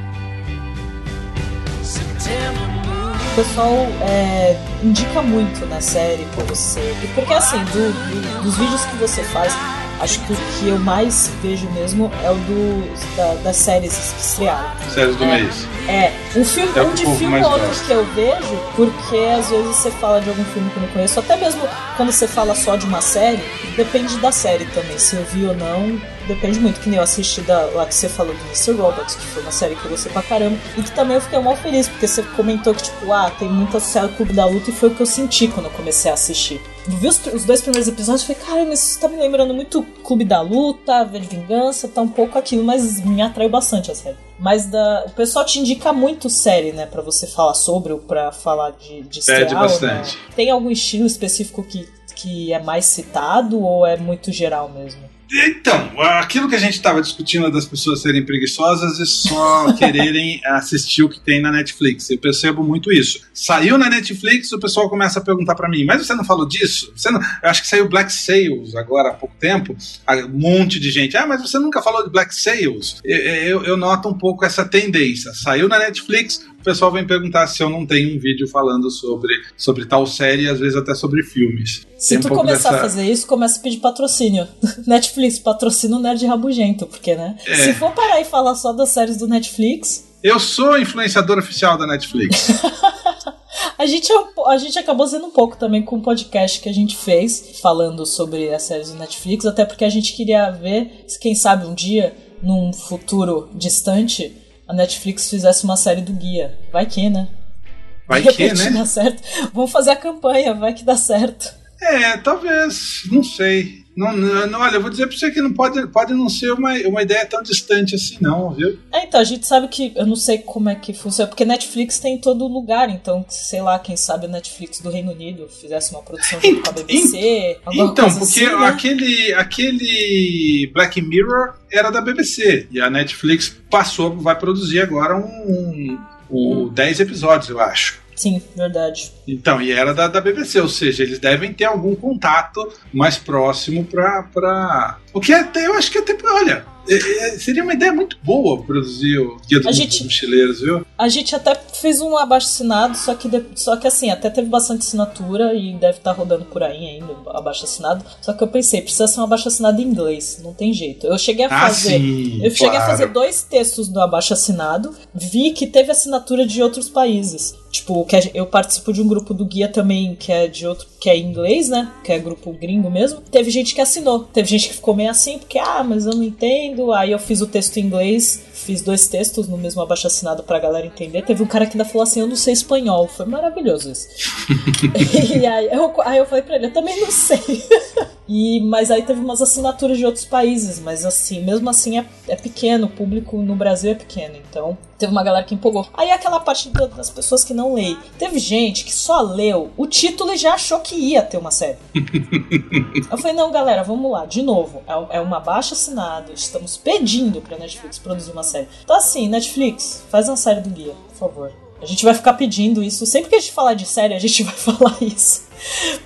O pessoal é, indica muito na série por você. Porque assim, do, do, dos vídeos que você faz, acho que o que eu mais vejo mesmo é o do, da, das séries que estrearam. Séries do é, mês. É, um filme, É um de filme ou outro gosta. que eu vejo, porque às vezes você fala de algum filme que eu não conheço, até mesmo quando você fala só de uma série, depende da série também, se eu vi ou não, depende muito, que nem eu assisti da, lá que você falou do Mr. Robots, que foi uma série que eu gostei pra caramba, e que também eu fiquei mal feliz, porque você comentou que, tipo, ah, tem associado ao Clube da Luta, e foi o que eu senti quando eu comecei a assistir. Vi os, os dois primeiros episódios e falei, cara, mas isso tá me lembrando muito Clube da Luta, V de Vingança, tá um pouco aquilo, mas me atraiu bastante a série. Mas da, o pessoal te indica muito série, né, pra você falar sobre ou pra falar de, de Pede estrear ou bastante. não. Tem algum estilo específico que, que é mais citado ou é muito geral mesmo? Então, aquilo que a gente estava discutindo das pessoas serem preguiçosas e só quererem assistir o que tem na Netflix. Eu percebo muito isso. Saiu na Netflix, o pessoal começa a perguntar para mim, mas você não falou disso? Você não... Eu acho que saiu Black Sails agora há pouco tempo. Um monte de gente. Ah, mas você nunca falou de Black Sails? Eu, eu, eu noto um pouco essa tendência. Saiu na Netflix, pessoal vem perguntar se eu não tenho um vídeo falando sobre, sobre tal série e às vezes até sobre filmes. Se Tem um tu pouco começar dessa- a fazer isso, começa a pedir patrocínio. Netflix, patrocina o Nerd Rabugento, porque, né? É. Se for parar e falar só das séries do Netflix, Eu sou influenciador oficial da Netflix. a gente, é um a gente acabou sendo um pouco também com o podcast que a gente fez, falando sobre as séries do Netflix, até porque a gente queria ver se, quem sabe, um dia, num futuro distante, a Netflix fizesse uma série do Guia. Vai que, né? Vai De que, né? dá certo. Vamos fazer a campanha, vai que dá certo. É, talvez, não sei. Não, não, olha, eu vou dizer pra você que não pode, pode não ser uma, uma ideia tão distante assim, não, viu? É, então, a gente sabe que. Eu não sei como é que funciona, porque Netflix tem em todo lugar, então, sei lá, quem sabe a Netflix do Reino Unido fizesse uma produção junto com a BBC. Então, porque assim, né? aquele, aquele Black Mirror era da BBC e a Netflix passou, vai produzir agora um, um, um 10 episódios, eu acho. Sim, verdade. Então, e era da, da BBC, ou seja, eles devem ter algum contato mais próximo para O que é até, eu acho que até, olha, é, é, seria uma ideia muito boa produzir o Guia dos gente, Mochileiros, viu? A gente até fez um abaixo assinado, só que, só que assim, até teve bastante assinatura e deve estar tá rodando por aí ainda, abaixo assinado. Só que eu pensei, precisa ser um abaixo assinado em inglês, não tem jeito. Eu cheguei a fazer. Ah, sim, eu cheguei a fazer dois textos do abaixo assinado, vi que teve assinatura de outros países. Tipo, que eu participo de um grupo do guia também, que é de outro, que é em inglês, né? Que é grupo gringo mesmo. Teve gente que assinou. Teve gente que ficou meio assim, porque, ah, mas eu não entendo. Aí eu fiz o texto em inglês, fiz dois textos no mesmo abaixo assinado pra galera entender. Teve um cara que ainda falou assim: eu não sei espanhol. Foi maravilhoso isso. e aí eu, aí eu falei pra ele: eu também não sei. E, mas aí teve umas assinaturas de outros países, mas assim, mesmo assim é, é pequeno, o público no Brasil é pequeno, então teve uma galera que empolgou. Aí aquela parte das pessoas que não leem. Teve gente que só leu o título e já achou que ia ter uma série. eu falei, não, galera, vamos lá, de novo. É, é uma baixa assinada, estamos pedindo pra Netflix produzir uma série. Então assim, Netflix, faz uma série do guia, por favor. A gente vai ficar pedindo isso. Sempre que a gente falar de série, a gente vai falar isso.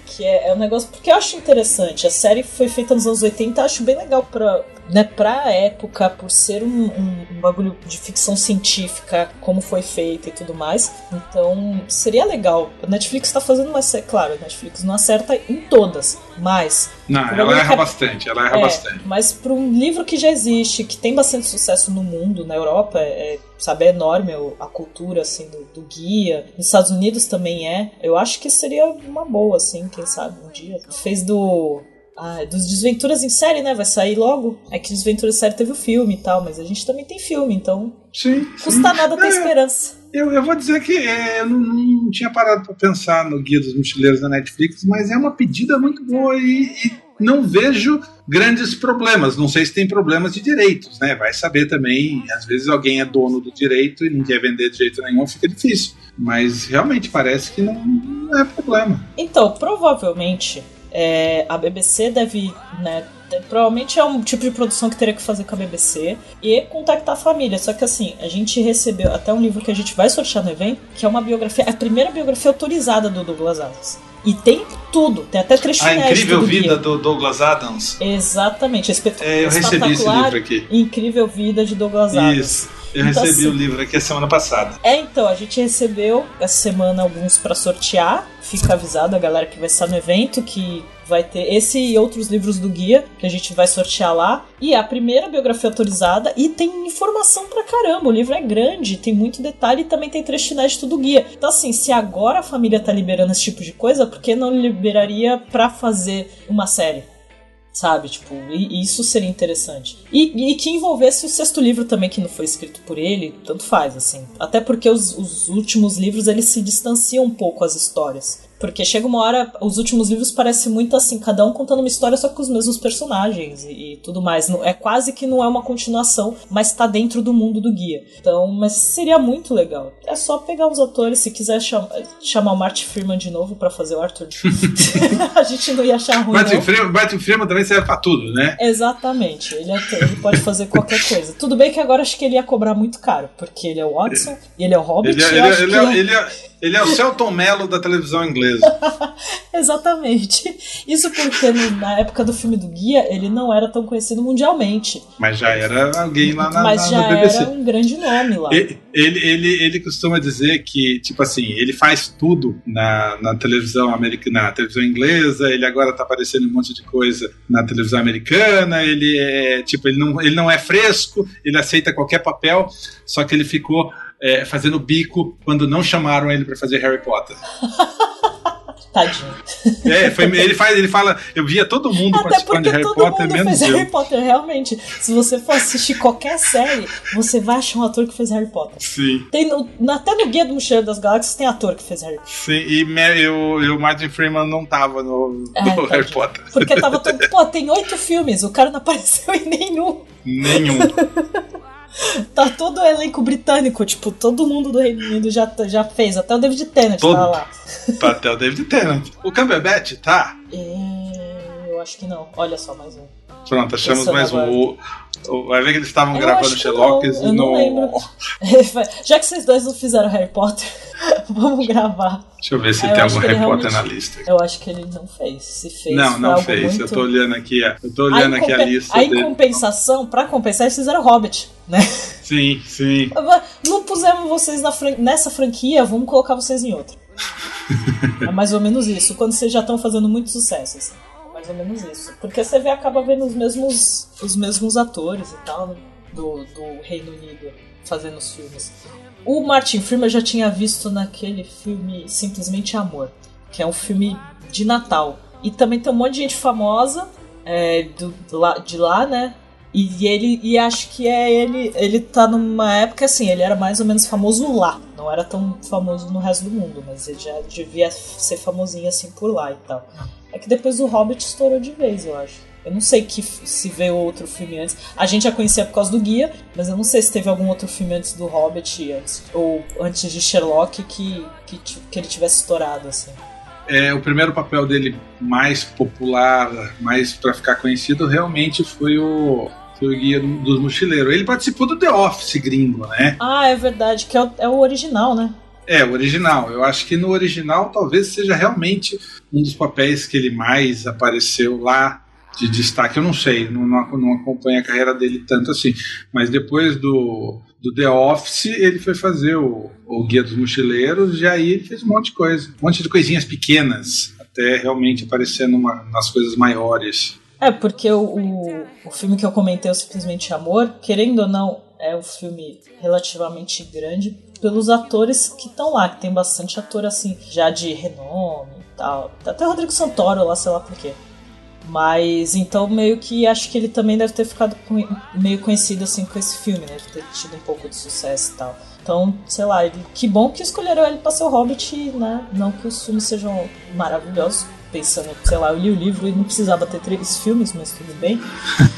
Que é, é um negócio. Porque eu acho interessante. A série foi feita nos anos 80, acho bem legal pra, né, pra época, por ser um, um, um, bagulho de ficção científica, como foi feita e tudo mais. Então, seria legal. A Netflix tá fazendo uma série, claro, a Netflix não acerta em todas, mas. Não, ela erra que... bastante, ela erra é, bastante. Mas para um livro que já existe, que tem bastante sucesso no mundo, na Europa, é, sabe, é enorme a cultura, assim, do, do guia. Nos Estados Unidos também é. Eu acho que seria uma boa, assim, quem sabe, um dia. Fez do ah, dos Desventuras em série, né? Vai sair logo. É que Desventuras em série teve o filme e tal, mas a gente também tem filme, então. Sim. Custa sim. nada ter é, esperança. Eu, eu vou dizer que é, eu não, não, tinha parado para pensar no Guia dos Mochileiros da Netflix, mas é uma pedida muito boa e, e, não vejo grandes problemas. Não sei se tem problemas de direitos, né? Vai saber também. Às vezes alguém é dono do direito e não quer vender de jeito nenhum, fica difícil. Mas realmente parece que não, não é problema. Então, provavelmente é, a BBC deve, né, provavelmente é um tipo de produção que teria que fazer com a BBC e contactar a família. Só que assim, a gente recebeu até um livro que a gente vai sortear no evento, que é uma biografia, a primeira biografia autorizada do Douglas Adams. E tem tudo, tem até trecho A incrível do vida do Douglas Adams. Exatamente, é, eu recebi esse livro aqui. Incrível vida de Douglas Adams. Isso. Eu então, recebi assim, o livro aqui a semana passada. É, então, a gente recebeu essa semana alguns para sortear. Fica avisado a galera que vai estar no evento que vai ter esse e outros livros do guia que a gente vai sortear lá. E é a primeira biografia autorizada e tem informação pra caramba. O livro é grande, tem muito detalhe e também tem trecho inédito do guia. Então, assim, se agora a família tá liberando esse tipo de coisa, por que não liberaria pra fazer uma série? Sabe? Tipo, isso seria interessante. E, e, que envolvesse o sexto livro também, que não foi escrito por ele, tanto faz, assim. Até porque os, os últimos livros, eles se distanciam um pouco as histórias. Porque chega uma hora, os últimos livros parecem muito assim, cada um contando uma história só com os mesmos personagens e, e tudo mais. É quase que não é uma continuação, mas tá dentro do mundo do guia. Então, mas seria muito legal. É só pegar os atores, se quiser cham chamar o Martin Freeman de novo para fazer o Arthur. a gente não ia achar ruim. Martin, Freeman, Martin Freeman também serve pra tudo, né? Exatamente. Ele, é, ele pode fazer qualquer coisa. Tudo bem que agora acho que ele ia cobrar muito caro, porque ele é o Watson, e ele é o Hobbit. Ele, é, ele, é, ele, é, ele é o Celton Mello da televisão inglesa. Exatamente. Isso porque no, na época do filme do Guia, ele não era tão conhecido mundialmente. Mas já era alguém lá na, Mas na, já BBC. era um grande nome lá. Ele, ele, ele, ele, costuma dizer que, tipo assim, ele faz tudo na, na televisão americana, na televisão inglesa, ele agora tá aparecendo um monte de coisa na televisão americana, ele é, tipo, ele não, ele não é fresco, ele aceita qualquer papel, só que ele ficou é, fazendo bico quando não chamaram ele para fazer Harry Potter. Tadinho. É, foi, ele, faz, ele fala, eu via todo mundo Até participando de Harry Potter, menos eu. Harry Potter, realmente. Se você for assistir qualquer série, você vai achar um ator que fez Harry Potter. Sim. Tem até no Guia do Mochileiro das Galáxias tem ator que fez Harry Potter. Sim, e o Martin Freeman não tava no, é, no Harry Potter. Porque tava todo. Pô, tem oito filmes, o cara não apareceu em nenhum. Nenhum. tá todo o elenco britânico, tipo, todo mundo do Reino Unido já, já fez, até o David Tennant todo, tá lá. Tá até o David Tennant. O Cumberbatch tá? É, eu acho que não. Olha só, mais um. Pronto, achamos mais um. O, Vai ver que eles estavam gravando Sherlock não, no. não lembro. Já que vocês dois não fizeram Harry Potter, vamos gravar. Deixa eu ver se Ah, tem algum Harry Potter na lista. Eu acho que ele não fez. Se fez, Não, não fez. Muito... Eu tô olhando aqui, eu tô olhando Aí, aqui a lista aí, dele. compensação, pra compensar, eles fizeram Hobbit, né? Sim, sim. Não pusemos vocês fran- nessa franquia, vamos colocar vocês em outra. é mais ou menos isso, quando vocês já estão fazendo muito sucesso. Assim. Mais ou menos isso. Porque você vê, acaba vendo os mesmos, os mesmos atores e tal do, do Reino Unido fazendo os filmes. O Martin Freeman já tinha visto naquele filme Simplesmente Amor, que é um filme de Natal. E também tem um monte de gente famosa é, do, de lá, né? E ele e acho que é ele, ele tá numa época assim, ele era mais ou menos famoso lá, não era tão famoso no resto do mundo, mas ele já devia ser famosinho assim por lá e tal. É que depois o Hobbit estourou de vez, eu acho. Eu não sei que, se veio outro filme antes. A gente já conhecia por causa do guia, mas eu não sei se teve algum outro filme antes do Hobbit, antes, ou antes de Sherlock, que, que, que ele tivesse estourado, assim. É, o primeiro papel dele mais popular, mais pra ficar conhecido, realmente foi o, foi o Guia dos Mochileiros. Ele participou do The Office gringo, né? Ah, é verdade, que é o, é o original, né? É, o original. Eu acho que no original talvez seja realmente um dos papéis que ele mais apareceu lá de destaque. Eu não sei, não, não, acompanho a carreira dele tanto assim. Mas depois do, do The Office, ele foi fazer o, o Guia dos Mochileiros e aí ele fez um monte de coisa. Um monte de coisinhas pequenas, até realmente aparecer numa, nas coisas maiores. É, porque o, o, o filme que eu comentei, o Simplesmente Amor, querendo ou não, é um filme relativamente grande pelos atores que estão lá, que tem bastante ator assim, já de renome e tal. Até o Rodrigo Santoro lá, sei lá por quê. Mas então meio que acho que ele também deve ter ficado meio conhecido assim com esse filme, né? Deve ter tido um pouco de sucesso e tal. Então, sei lá, ele, que bom que escolheram ele pra ser o Hobbit, né? Não que os filmes sejam maravilhosos. Pensando, sei lá, eu li o livro e não precisava ter três filmes, mas tudo bem.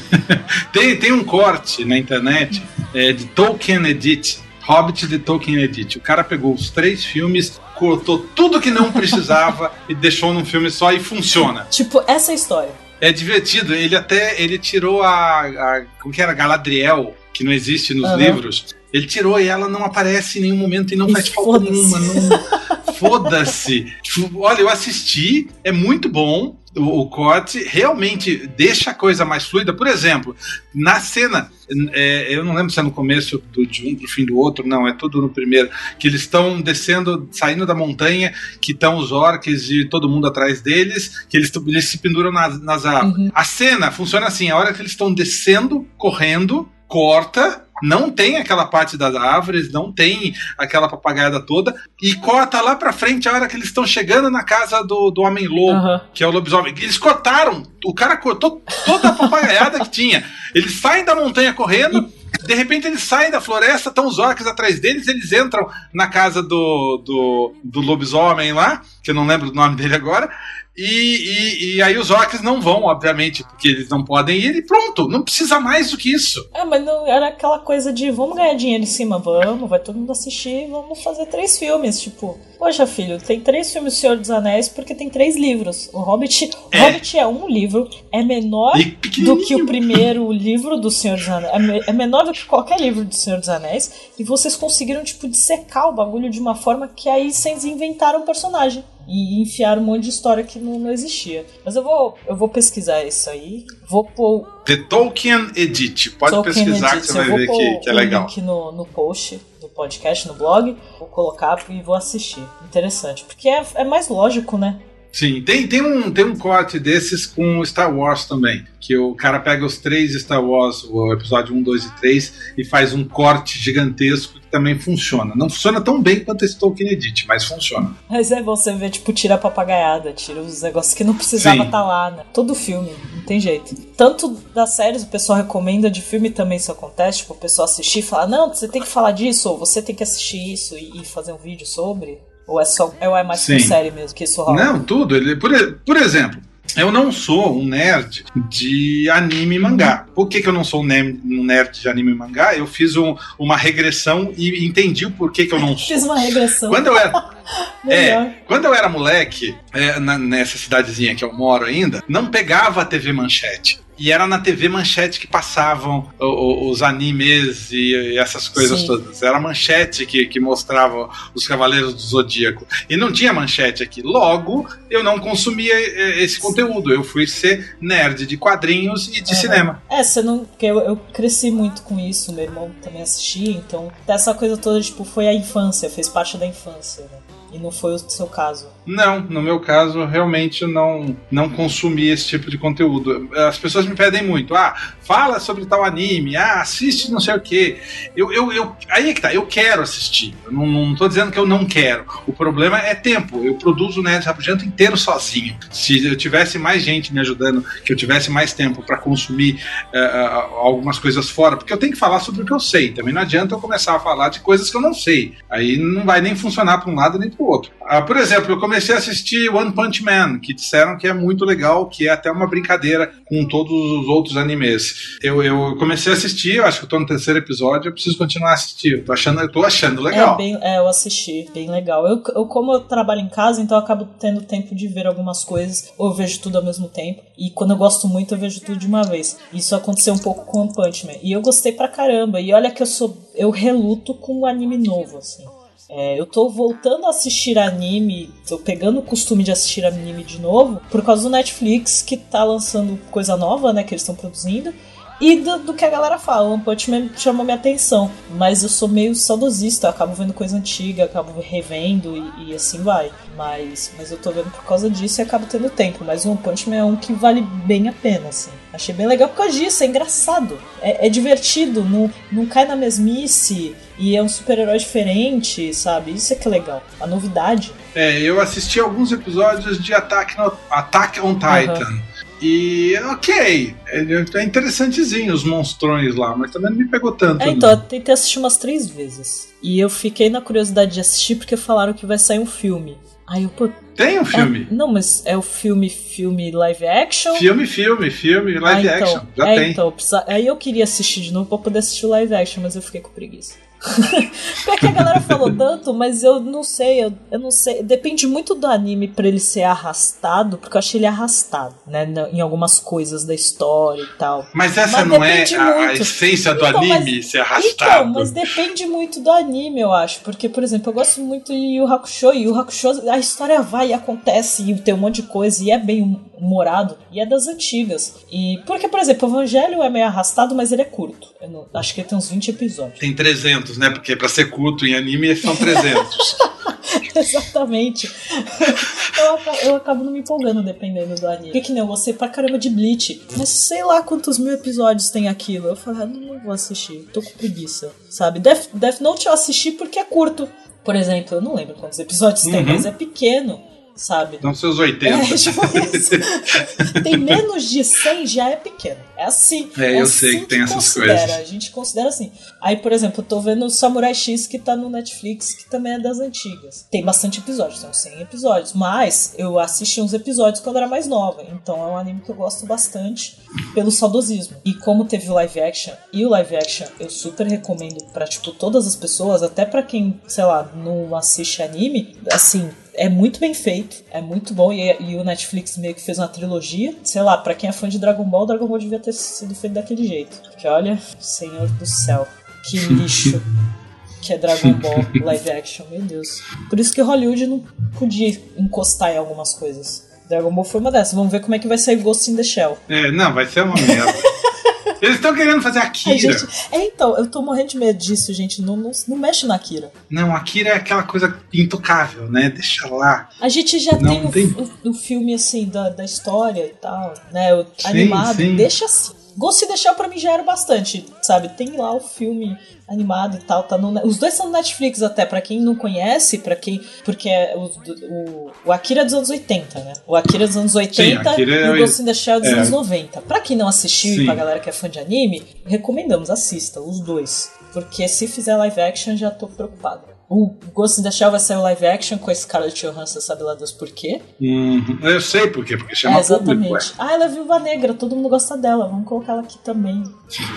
Tem, tem um corte na internet é, de Tolkien Edit, Hobbit de Tolkien Edit. O cara pegou os três filmes, cortou tudo que não precisava e deixou num filme só e funciona. Tipo, essa é a história. É divertido. Ele até ele tirou a, a como que era Galadriel, que não existe nos Aham. livros. Ele tirou e ela não aparece em nenhum momento e não E faz falta nenhuma. Não... Foda-se. Tipo, Olha, eu assisti, é muito bom. O, o corte realmente deixa a coisa mais fluida. Por exemplo, na cena, é, eu não lembro se é no começo do, de um pro fim do outro, não, é tudo no primeiro, que eles estão descendo, saindo da montanha, que estão os orques e todo mundo atrás deles, que eles, eles se penduram nas, nas árvores. Uhum. A cena funciona assim: a hora que eles estão descendo, correndo, corta. Não tem aquela parte das árvores, não tem aquela papagaiada toda, e corta lá pra frente a hora que eles estão chegando na casa do, do Homem-Lobo Aham. que é o lobisomem. Eles cortaram, o cara cortou toda a papagaiada que tinha. Eles saem da montanha correndo, de repente eles saem da floresta, estão os orcs atrás deles, eles entram na casa do, do, do lobisomem lá, que eu não lembro do nome dele agora. E, e, e aí os orcs não vão, obviamente, porque eles não podem ir, e pronto, não precisa mais do que isso. É, mas não era aquela coisa de vamos ganhar dinheiro em cima, vamos, vai todo mundo assistir, vamos fazer três filmes. Tipo, poxa, filho, tem três filmes do Senhor dos Anéis porque tem três livros. O Hobbit É. o Hobbit é um livro, é menor do que o primeiro livro do Senhor dos Anéis. É, é menor do que qualquer livro do Senhor dos Anéis. E vocês conseguiram, tipo, dissecar o bagulho de uma forma que aí vocês inventaram um personagem. E enfiaram um monte de história que não, não existia. Mas eu vou, eu vou pesquisar isso aí. Vou pôr The Tolkien Edit. Pode Tolkien pesquisar que você Eu vai ver que, que é legal. link no, no post do podcast, no blog. Vou colocar e vou assistir. Interessante. Porque é, é mais lógico, né? Sim, tem, tem, um, tem um corte desses com Star Wars também. Que o cara pega os três Star Wars, o episódio 1, 2 e 3, e faz um corte gigantesco também funciona. Não funciona tão bem quanto esse Tolkien Edit, mas funciona. Mas é bom você ver, tipo, tira a papagaiada, tira os negócios que não precisava estar lá, né? Todo filme, não tem jeito. Tanto das séries, o pessoal recomenda, de filme também isso acontece, tipo, o pessoal assistir e falar, não, você tem que falar disso, ou você tem que assistir isso e, fazer um vídeo sobre. Ou é só. Ou é mais Sim. série mesmo que isso rola? Não, tudo. Ele, por, por exemplo, eu não sou um nerd de anime e mangá. Por que, que eu não sou um ne- nerd de anime e mangá? Eu fiz um- uma regressão e entendi o porquê que eu não sou. Fiz uma regressão. Quando eu era. É, quando eu era moleque, é, na- nessa cidadezinha que eu moro ainda, não pegava a TV Manchete. E era na TV Manchete que passavam os animes e, e essas coisas Sim. todas. Era Manchete que, que mostrava os Cavaleiros do Zodíaco. E não tinha Manchete aqui. Logo, eu não consumia eh, esse conteúdo. Eu fui ser nerd de quadrinhos e de cinema. É, você não. Porque eu, eu cresci muito com isso, meu irmão também assistia, então essa coisa toda, tipo, foi a infância, fez parte da infância, né? E não foi o seu caso. Não, no meu caso, realmente não, não consumi esse tipo de conteúdo. As pessoas me pedem muito, ah, fala sobre tal anime, ah, assiste não sei o quê. Eu, eu, eu, aí é que tá, eu quero assistir. Eu não, não tô dizendo que eu não quero. O problema é tempo. Eu produzo o Nerd Rabugento inteiro sozinho. Se eu tivesse mais gente me ajudando, que eu tivesse mais tempo para consumir ah, algumas coisas fora, porque eu tenho que falar sobre o que eu sei. Também não adianta eu começar a falar de coisas que eu não sei. Aí não vai nem funcionar para um lado nem para o outro. Ah, por exemplo, eu comecei a assistir One Punch Man, que disseram que é muito legal, que é até uma brincadeira com todos os outros animes. Eu, eu comecei a assistir, acho que eu tô no terceiro episódio, eu preciso continuar a assistir. Eu tô achando, eu tô achando legal. É, bem, é, eu assisti, bem legal. Eu, eu, como eu trabalho em casa, então eu acabo tendo tempo de ver algumas coisas, ou eu vejo tudo ao mesmo tempo. E quando eu gosto muito, eu vejo tudo de uma vez. Isso aconteceu um pouco com One Punch Man. E eu gostei pra caramba. E olha que eu sou. Eu reluto com um anime novo, assim. É, eu tô voltando a assistir anime, tô pegando o costume de assistir anime de novo, por causa do Netflix, que tá lançando coisa nova, né, que eles estão produzindo. E do, do que a galera fala, One Punch Man chamou minha atenção. Mas eu sou meio saudosista, acabo vendo coisa antiga, acabo revendo e, e assim vai. Mas, mas eu tô vendo por causa disso e acabo tendo tempo. Mas One Punch Man é um que vale bem a pena, assim. Achei bem legal por causa disso, é engraçado. É, é divertido, não, não cai na mesmice. E é um super-herói diferente, sabe? Isso é que é legal. A novidade. É, eu assisti alguns episódios de Attack, no, Attack on Titan. E ok, é é interessantezinho os monstrões lá, mas também não me pegou tanto. É, então, eu tentei assistir umas três vezes. E eu fiquei na curiosidade de assistir porque falaram que vai sair um filme. Aí eu, pô. Tem um filme? é- não, mas é o filme, filme live action? Filme, filme, filme, live Ah, então, action. Já é, tem. Então, precisa- aí eu queria assistir de novo pra poder assistir o live action, mas eu fiquei com preguiça. Porque a galera falou tanto, mas eu não sei, eu, eu não sei. Depende muito do anime pra ele ser arrastado, porque eu achei ele arrastado, né? Em algumas coisas da história e tal. Mas essa Mas não é a, a essência do Então, anime mas- ser arrastado. Então, mas depende muito do anime, eu acho. Porque, por exemplo, eu gosto muito de Yu Hakusho. E Yu Hakusho, a história vai e acontece, e tem um monte de coisa, e é bem humorado, e é das antigas. E porque, por exemplo, o Evangelho é meio arrastado, mas ele é curto. Eu não- acho que ele tem uns 20 episódios. Tem 300, né? Porque pra ser culto em anime são 300. Exatamente. eu, acabo, eu acabo não me empolgando dependendo do anime. Porque que nem eu gostei pra caramba de Bleach. Mas sei lá quantos mil episódios tem aquilo. Eu falei, ah, não, vou assistir. Tô com preguiça. Sabe? Death, Death Note eu assisti porque é curto. Por exemplo, eu não lembro quantos episódios tem, Uhum. mas é pequeno. Sabe? São seus 80. É, tipo isso. tem menos de 100 já é pequeno. É assim. É, eu assim sei que tem essas considera. coisas. A gente considera assim. Aí, por exemplo, eu tô vendo o Samurai X que tá no Netflix, que também é das antigas. Tem bastante episódios, são 100 episódios. Mas eu assisti uns episódios quando era mais nova. Então é um anime que eu gosto bastante pelo saudosismo. E como teve o live action, e o live action eu super recomendo pra, tipo, todas as pessoas, até pra quem, sei lá, não assiste anime, assim, é muito bem feito, é muito bom. E, e o Netflix meio que fez uma trilogia. Sei lá, pra quem é fã de Dragon Ball, Dragon Ball devia ter sido feito daquele jeito. Porque olha, Senhor do céu, que lixo que é Dragon Ball live action, meu Deus. Por isso que Hollywood não podia encostar em algumas coisas. Dragon Ball foi uma dessas. Vamos ver como é que vai sair Ghost in the Shell. É, não, vai ser uma merda. Eles estão querendo fazer Akira. gente, é, então, eu tô morrendo de medo disso, gente. Não, não, não mexe na Akira. Não, Akira é aquela coisa intocável, né? Deixa lá. A gente já Não, tem, não o, tem. o- o filme, assim, da, da história e tal, né? O Sim, animado. sim. Deixa assim. Ghost Shell pra mim já era bastante, sabe? Tem lá o filme animado e tal, tá no, os dois são no Netflix até, pra quem não conhece, para quem, porque é o, o, o Akira é dos anos 80, né? O Akira é dos anos 80 Akira é e o o- Ghost in the Shell é dos é. anos 90. Pra quem não assistiu Sim. e pra galera que é fã de anime, recomendamos, assista os dois. Porque se fizer live action, já tô preocupado. O Ghost in the Shell vai sair o live action com esse cara de Johansson, sabe lá Deus por quê? Uhum. Eu sei por quê, porque É, chama público. exatamente. ué. Ah, ela é viúva negra, todo mundo gosta dela. Vamos colocar ela aqui também.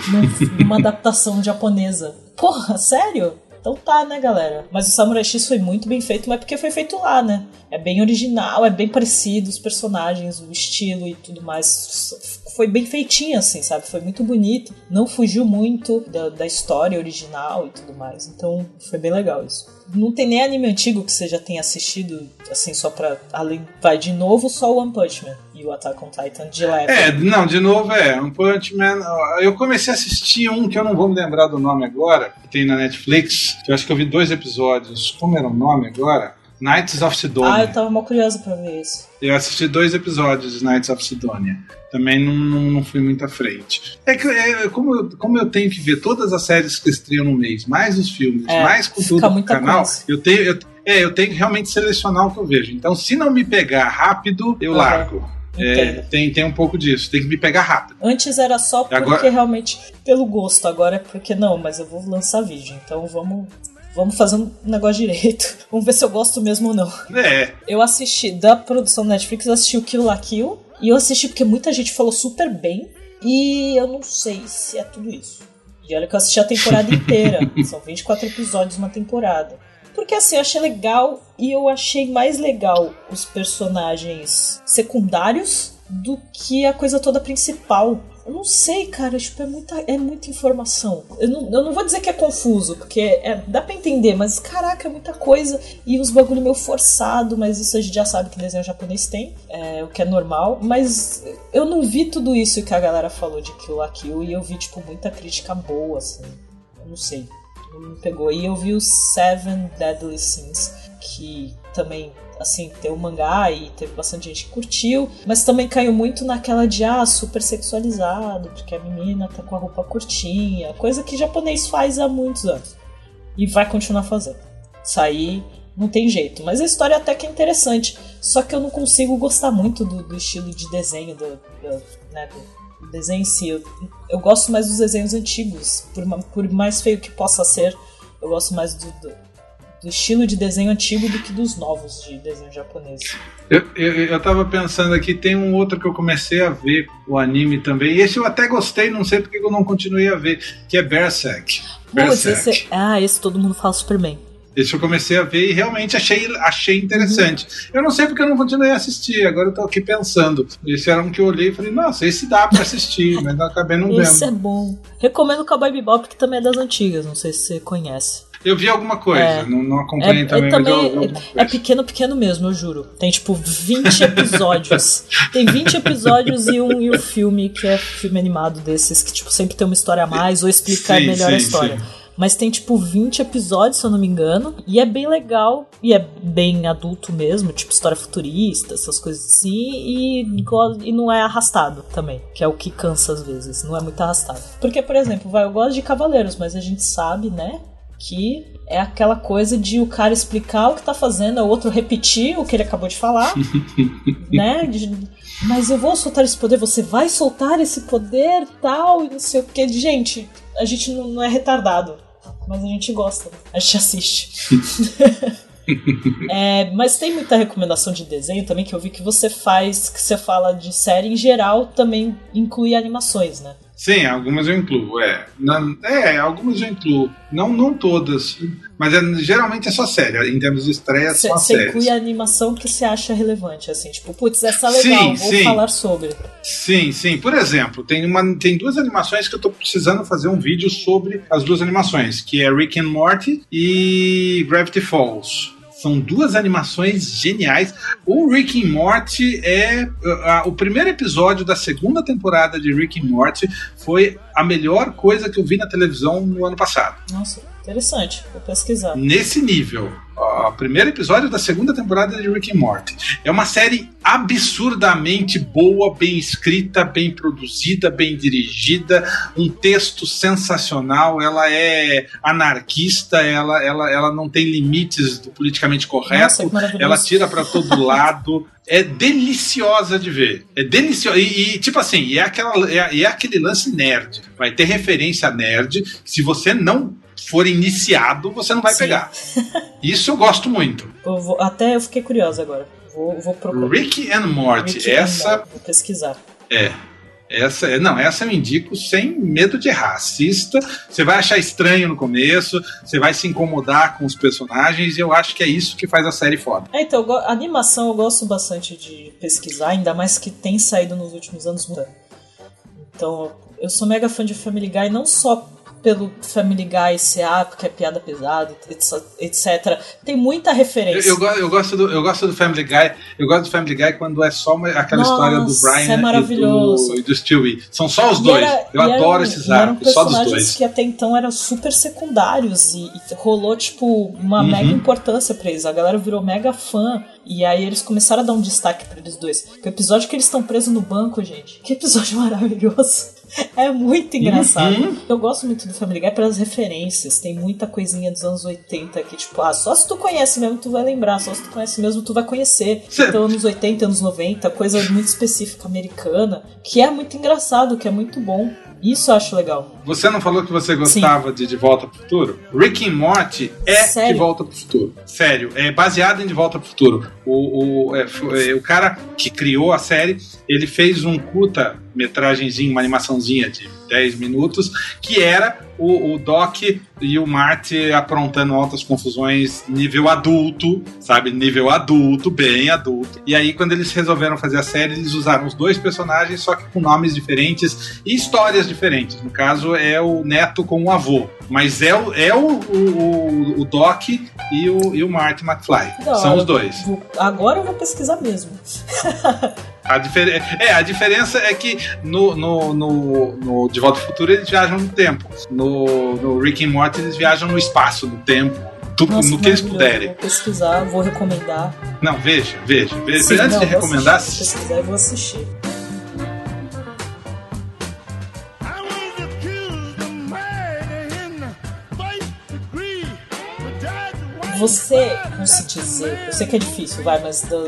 num- Numa adaptação japonesa. Porra, sério? Então tá, né, galera? Mas o Samurai X foi muito bem feito, mas porque foi feito lá, né? É bem original, é bem parecido, os personagens, o estilo e tudo mais. Foi bem feitinho, assim, sabe? Foi muito bonito. Não fugiu muito da, da história original e tudo mais. Então foi bem legal isso. Não tem nem anime antigo que você já tenha assistido, assim, só pra. Além. Vai de novo só o One Punch Man e o Attack on Titan de leve. É, não, de novo é. One Punch Man. Eu comecei a assistir um que eu não vou me lembrar do nome agora, que tem na Netflix, que eu acho que eu vi dois episódios. Como era o nome agora? Knights of Sidonia. Ah, eu tava mal curiosa pra ver isso. Eu assisti dois episódios de Knights of Sidonia. Também não, não, não fui muito à frente. É que é, como, eu, como eu tenho que ver todas as séries que estreiam no mês, mais os filmes, É, mais conteúdo do canal, coisa. eu tenho, eu, é, eu tenho que realmente selecionar o que eu vejo. Então, se não me pegar rápido, eu Uhum. largo. É, tem, tem um pouco disso, tem que me pegar rápido. Antes era só porque Agora- realmente pelo gosto, agora é porque não, mas eu vou lançar vídeo, então vamos vamos fazer um negócio direito. Vamos ver se eu gosto mesmo ou não. É, Eu assisti da produção da Netflix, eu assisti o Kill la Kill e eu assisti porque muita gente falou super bem e eu não sei se é tudo isso. E olha que eu assisti a temporada inteira, são 24 episódios uma temporada. Porque assim, eu achei legal e eu achei mais legal os personagens secundários do que a coisa toda principal. Eu não sei, cara, tipo, é muita, é muita informação. Eu não, eu não vou dizer que é confuso, porque é, dá pra entender, mas caraca, é muita coisa e uns bagulho meio forçado, mas isso a gente já sabe que desenho japonês tem, é, o que é normal. Mas eu não vi tudo isso que a galera falou de Kill la Kill e eu vi, tipo, muita crítica boa, assim. Eu não sei não me pegou. E eu vi o Seven Deadly Sins, que também, assim, tem o mangá e teve bastante gente que curtiu, mas também caiu muito naquela de, ah, super sexualizado, porque a menina tá com a roupa curtinha, coisa que japonês faz há muitos anos. E vai continuar fazendo. Sair não tem jeito. Mas a história até que é interessante. Só que eu não consigo gostar muito do, do estilo de desenho do, do, né, do desenho em si. Eu, eu gosto mais dos desenhos antigos. Por, por mais feio que possa ser, eu gosto mais do, do, estilo de desenho antigo do que dos novos de desenho japonês. Eu, eu, eu tava pensando aqui, tem um outro que eu comecei a ver, o anime também. Esse eu até gostei, não sei porque eu não continuei a ver, que é Berserk. Putz, Berserk. esse, ah, esse todo mundo fala super bem. Esse eu comecei a ver e realmente achei, achei interessante. Eu não sei porque eu não continuei a assistir, agora eu tô aqui pensando. Esse era um que eu olhei e falei, nossa, esse dá pra assistir, mas eu acabei não Esse é vendo. bom. Recomendo o Cowboy Bebop, que também é das antigas, não sei se você conhece. Eu vi alguma coisa, É. não, não É, acompanhei é também, eu também alguma é pequeno, pequeno mesmo, eu juro. Tem tipo 20 episódios. tem 20 episódios e um, e um filme que é filme animado desses, que tipo sempre tem uma história a mais ou explica Sim, melhor a sim, história. sim. Mas tem tipo 20 episódios, se eu não me engano, e é bem legal, e é bem adulto mesmo, tipo história futurista, essas coisas assim, e, e não é arrastado também, que é o que cansa às vezes, não é muito arrastado. Porque, por exemplo, vai, eu gosto de Cavaleiros, mas a gente sabe, né, que é aquela coisa de o cara explicar o que tá fazendo, o outro repetir o que ele acabou de falar, né? De- mas eu vou soltar esse poder, você vai soltar esse poder tal, e não sei o que. Gente, a gente não, não é retardado, mas a gente gosta, a gente assiste. É, mas tem muita recomendação de desenho também que eu vi que você faz, que você fala de série em geral, também inclui animações, né? Sim, algumas eu incluo, é. Não, é, algumas eu incluo. Não, não todas. Mas é, geralmente é só série. Em termos de estreia, Você só você séries. inclui a animação que você acha relevante, assim, tipo, putz, essa é legal, Sim, vou sim. falar sobre. Sim, sim. Por exemplo, tem, uma, tem duas animações que eu tô precisando fazer um vídeo sobre as duas animações, que é Rick and Morty e Gravity Falls. São duas animações geniais. O Rick and Morty é. o primeiro episódio da segunda temporada de Rick and Morty foi a melhor coisa que eu vi na televisão no ano passado. Nossa, interessante, vou pesquisar. Nesse nível. O primeiro episódio da segunda temporada de Rick and Morty. É uma série absurdamente boa, bem escrita, bem produzida, bem dirigida, um texto sensacional. Ela é anarquista, ela, ela, ela não tem limites do politicamente correto. Nossa. Ela tira pra todo lado. É deliciosa de ver. É deliciosa. E, e, tipo assim, é, aquela, é, é aquele lance nerd. Vai ter referência nerd. Se você não for iniciado, você não vai Sim. pegar. Isso eu gosto muito. Eu vou- até eu fiquei curiosa agora. Vou, vou procurar. Rick and Morty. Rick and essa Morty, Vou pesquisar. é. Essa, é- não, essa eu indico sem medo de errar. Assista, você vai achar estranho no começo, você vai se incomodar com os personagens, e eu acho que é isso que faz a série foda. É, então, a animação eu gosto bastante de pesquisar, ainda mais que tem saído nos últimos anos mudando. Então, eu sou mega fã de Family Guy, não só pelo Family Guy ser, ah, porque é piada pesada, etc-. Tem muita Eu, referência. eu, go- eu gosto do, eu gosto do Family Guy. Eu gosto do Family Guy quando é só uma- aquela Nossa, história do é Brian e, maravilhoso. do, e do Stewie. São só os E dois. era- eu e adoro eram- esses e arcos, só dos dois. que até então eram super secundários e, e rolou, tipo, uma Uhum. mega importância pra eles. A galera virou mega fã e aí eles começaram a dar um destaque pra eles dois. O episódio que eles estão presos no banco, gente, que episódio maravilhoso. É muito engraçado. Uhum. Eu gosto muito do Family Guy pelas referências. Tem muita coisinha dos anos 80 que, tipo, ah, só se tu conhece mesmo tu vai lembrar, só se tu conhece mesmo tu vai conhecer. Cê- Então, anos 80, anos 90, coisa muito específica americana, que é muito engraçado, que é muito bom. Isso eu acho legal. Você não falou que você gostava de De Volta pro Futuro? Rick and Morty é Sério? De Volta pro Futuro. Sério, é baseado em De Volta pro Futuro. O, o, é, é, o cara que criou a série, ele fez um curta metragenzinho, uma animaçãozinha de 10 minutos, que era o, o Doc e o Marty aprontando altas confusões nível adulto, sabe? Nível adulto, bem adulto. E aí, quando eles resolveram fazer a série, eles usaram os dois personagens, só que com nomes diferentes e histórias diferentes. No caso, é o neto com o avô. Mas é o, é o, o, o Doc e o, e o Marty McFly. Da São os dois. Vou- Agora eu vou pesquisar mesmo. A, é, a diferença é que no, no, no, no De Volta ao Futuro eles viajam no tempo. No, no Rick and Morty eles viajam no espaço, no tempo. Tudo, Nossa, no que eles puderem. Vou pesquisar, vou recomendar. Não, veja, veja. veja. Sim, Antes não, de recomendar, assistir, pesquisar e vou assistir. Você, se dizer, eu sei que é difícil, vai, mas da-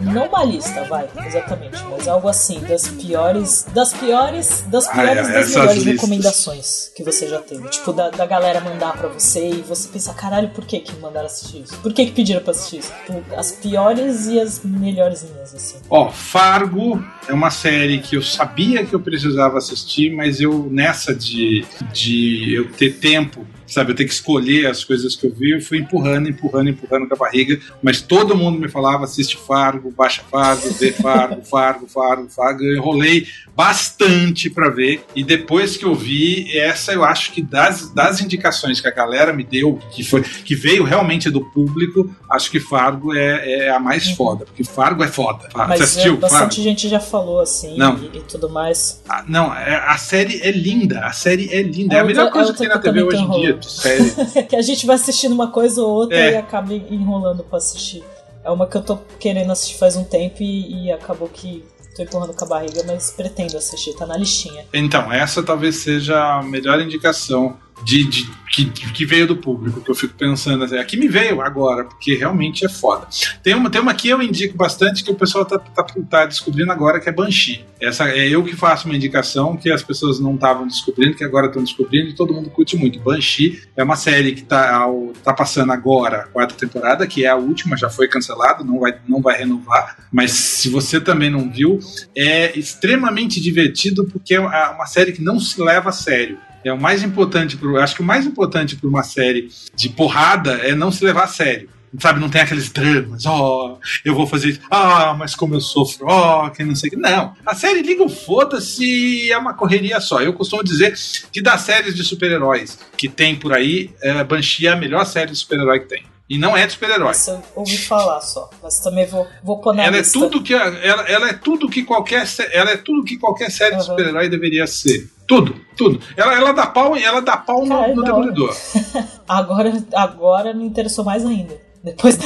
não uma lista, vai, exatamente, mas algo assim, das piores, das piores, das Ah, piores é, das melhores listas. recomendações que você já teve. Tipo, da, da galera mandar pra você e você pensar, caralho, por que que mandaram assistir isso? Por que que pediram pra assistir isso? Tipo, as piores e as melhorzinhas, assim. Ó, Fargo é uma série que eu sabia que eu precisava assistir, mas eu, nessa de, de eu ter tempo, sabe, eu ter que escolher as coisas que eu vi, eu fui empurrando, empurrando, empurrando com a barriga, mas todo mundo me falava, assiste Fargo, baixa Fargo, vê Fargo, Fargo, Fargo, Fargo, eu enrolei bastante pra ver, e depois que eu vi, essa eu acho que das, das indicações que a galera me deu, que, foi, que veio realmente do público, acho que Fargo é, é a mais foda, porque Fargo é foda. Fargo. Mas Você assistiu é, bastante Fargo? gente já falou assim. E, e tudo mais. Ah, não, é- a série é linda, a série é linda. É, É a melhor coisa é que tem na TV hoje em dia, de série. que a gente vai assistindo uma coisa ou outra É. e acaba enrolando pra assistir. É uma que eu tô querendo assistir faz um tempo e, e acabou que tô empurrando com a barriga, mas pretendo assistir, tá na listinha. Então, essa talvez seja a melhor indicação de, de- que, que veio do público, que eu fico pensando assim, aqui me veio agora, porque realmente é foda. Tem uma, tem uma que eu indico bastante que o pessoal tá, tá, tá descobrindo agora, que é Banshee. Essa é eu que faço uma indicação que as pessoas não estavam descobrindo, que agora estão descobrindo e todo mundo curte muito. Banshee é uma série que tá, ao- tá passando agora a quarta temporada, que é a última, já foi cancelada, não vai, não vai renovar. Mas se você também não viu, é extremamente divertido porque é uma série que não se leva a sério. É o mais importante, pro, acho que o mais importante para uma série de porrada é não se levar a sério. Sabe, não tem aqueles dramas, ó, eu vou fazer isso, ah, mas como eu sofro, ó, que não sei o que. Não, a série liga o foda-se é uma correria só. Eu costumo dizer que das séries de super-heróis que tem por aí, é, Banshee é a melhor série de super-herói que tem. E não é de super-herói. Essa eu ouvi falar só, mas também vou, vou pôr na Ela é lista. tudo que ela, ela é tudo que qualquer ela é tudo que qualquer série de Uhum. super-herói deveria ser. Tudo, tudo. Ela, ela dá pau, ela dá pau no, Cara, no. Demolidor. Agora, agora me interessou mais ainda. Depois.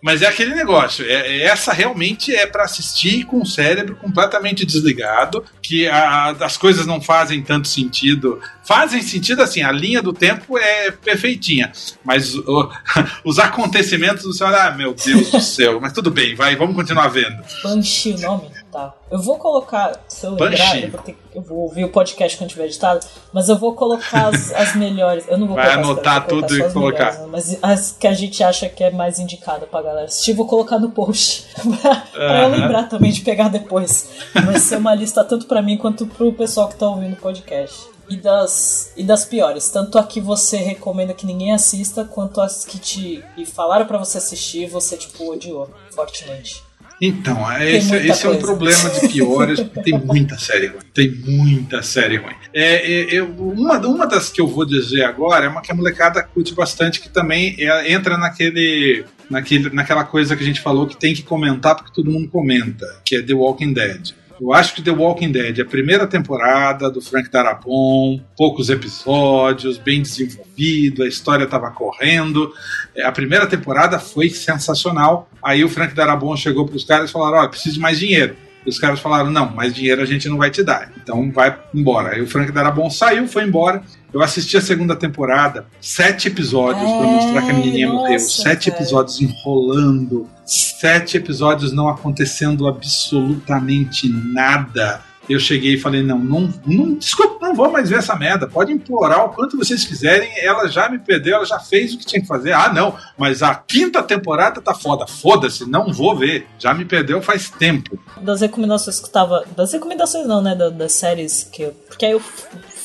Mas é aquele negócio. É, é- essa realmente é pra assistir com o cérebro completamente desligado, que a- as coisas não fazem tanto sentido. Fazem sentido assim, a linha do tempo é perfeitinha. Mas o- os acontecimentos do céu, ah, meu Deus do céu. Mas tudo bem, vai, vamos continuar vendo. Banshee o nome? Tá. Eu vou colocar, se eu lembrar, eu vou, ter- eu vou ouvir o podcast quando tiver editado, mas eu vou colocar as, as melhores. Eu não vou Vai colocar anotar tudo e só as colocar. melhores, né? Mas as que a gente acha que é mais indicada pra galera assistir, vou colocar no post. pra, pra eu lembrar também de pegar depois. Vai ser uma lista tanto pra mim quanto pro pessoal que tá ouvindo o podcast. E das, e das piores, tanto a que você recomenda que ninguém assista, quanto as que te e falaram pra você assistir e você, tipo, odiou fortemente. Então, é esse, esse é coisa. problema de piores, porque tem muita série ruim. Tem muita série ruim. É, é, eu- uma, uma das que eu vou dizer agora é uma que a molecada curte bastante, que também é- entra naquele, naquele, naquela coisa que a gente falou que tem que comentar porque todo mundo comenta, que é The Walking Dead. Eu acho que The Walking Dead, a primeira temporada do Frank Darabont, poucos episódios, bem desenvolvido, a história estava correndo. É, A primeira temporada foi sensacional. Aí o Frank Darabont chegou para os caras e falaram: Olha, preciso de mais dinheiro. E os caras falaram: Não, mais dinheiro a gente não vai te dar. Então vai embora. Aí o Frank Darabont saiu, foi embora. Eu assisti a segunda temporada, sete episódios para mostrar que a menininha nossa, morreu. Sete cara. episódios enrolando. Sete episódios não acontecendo absolutamente nada. Eu cheguei e falei: não, não, não, desculpa, não vou mais ver essa merda. Pode implorar o quanto vocês quiserem. Ela já me perdeu, ela já fez o que tinha que fazer. Ah, não, mas a quinta temporada tá foda. Foda-se, não vou ver. Já me perdeu faz tempo. das recomendações que tava. Das recomendações não, né? da- Das séries que eu. Porque aí eu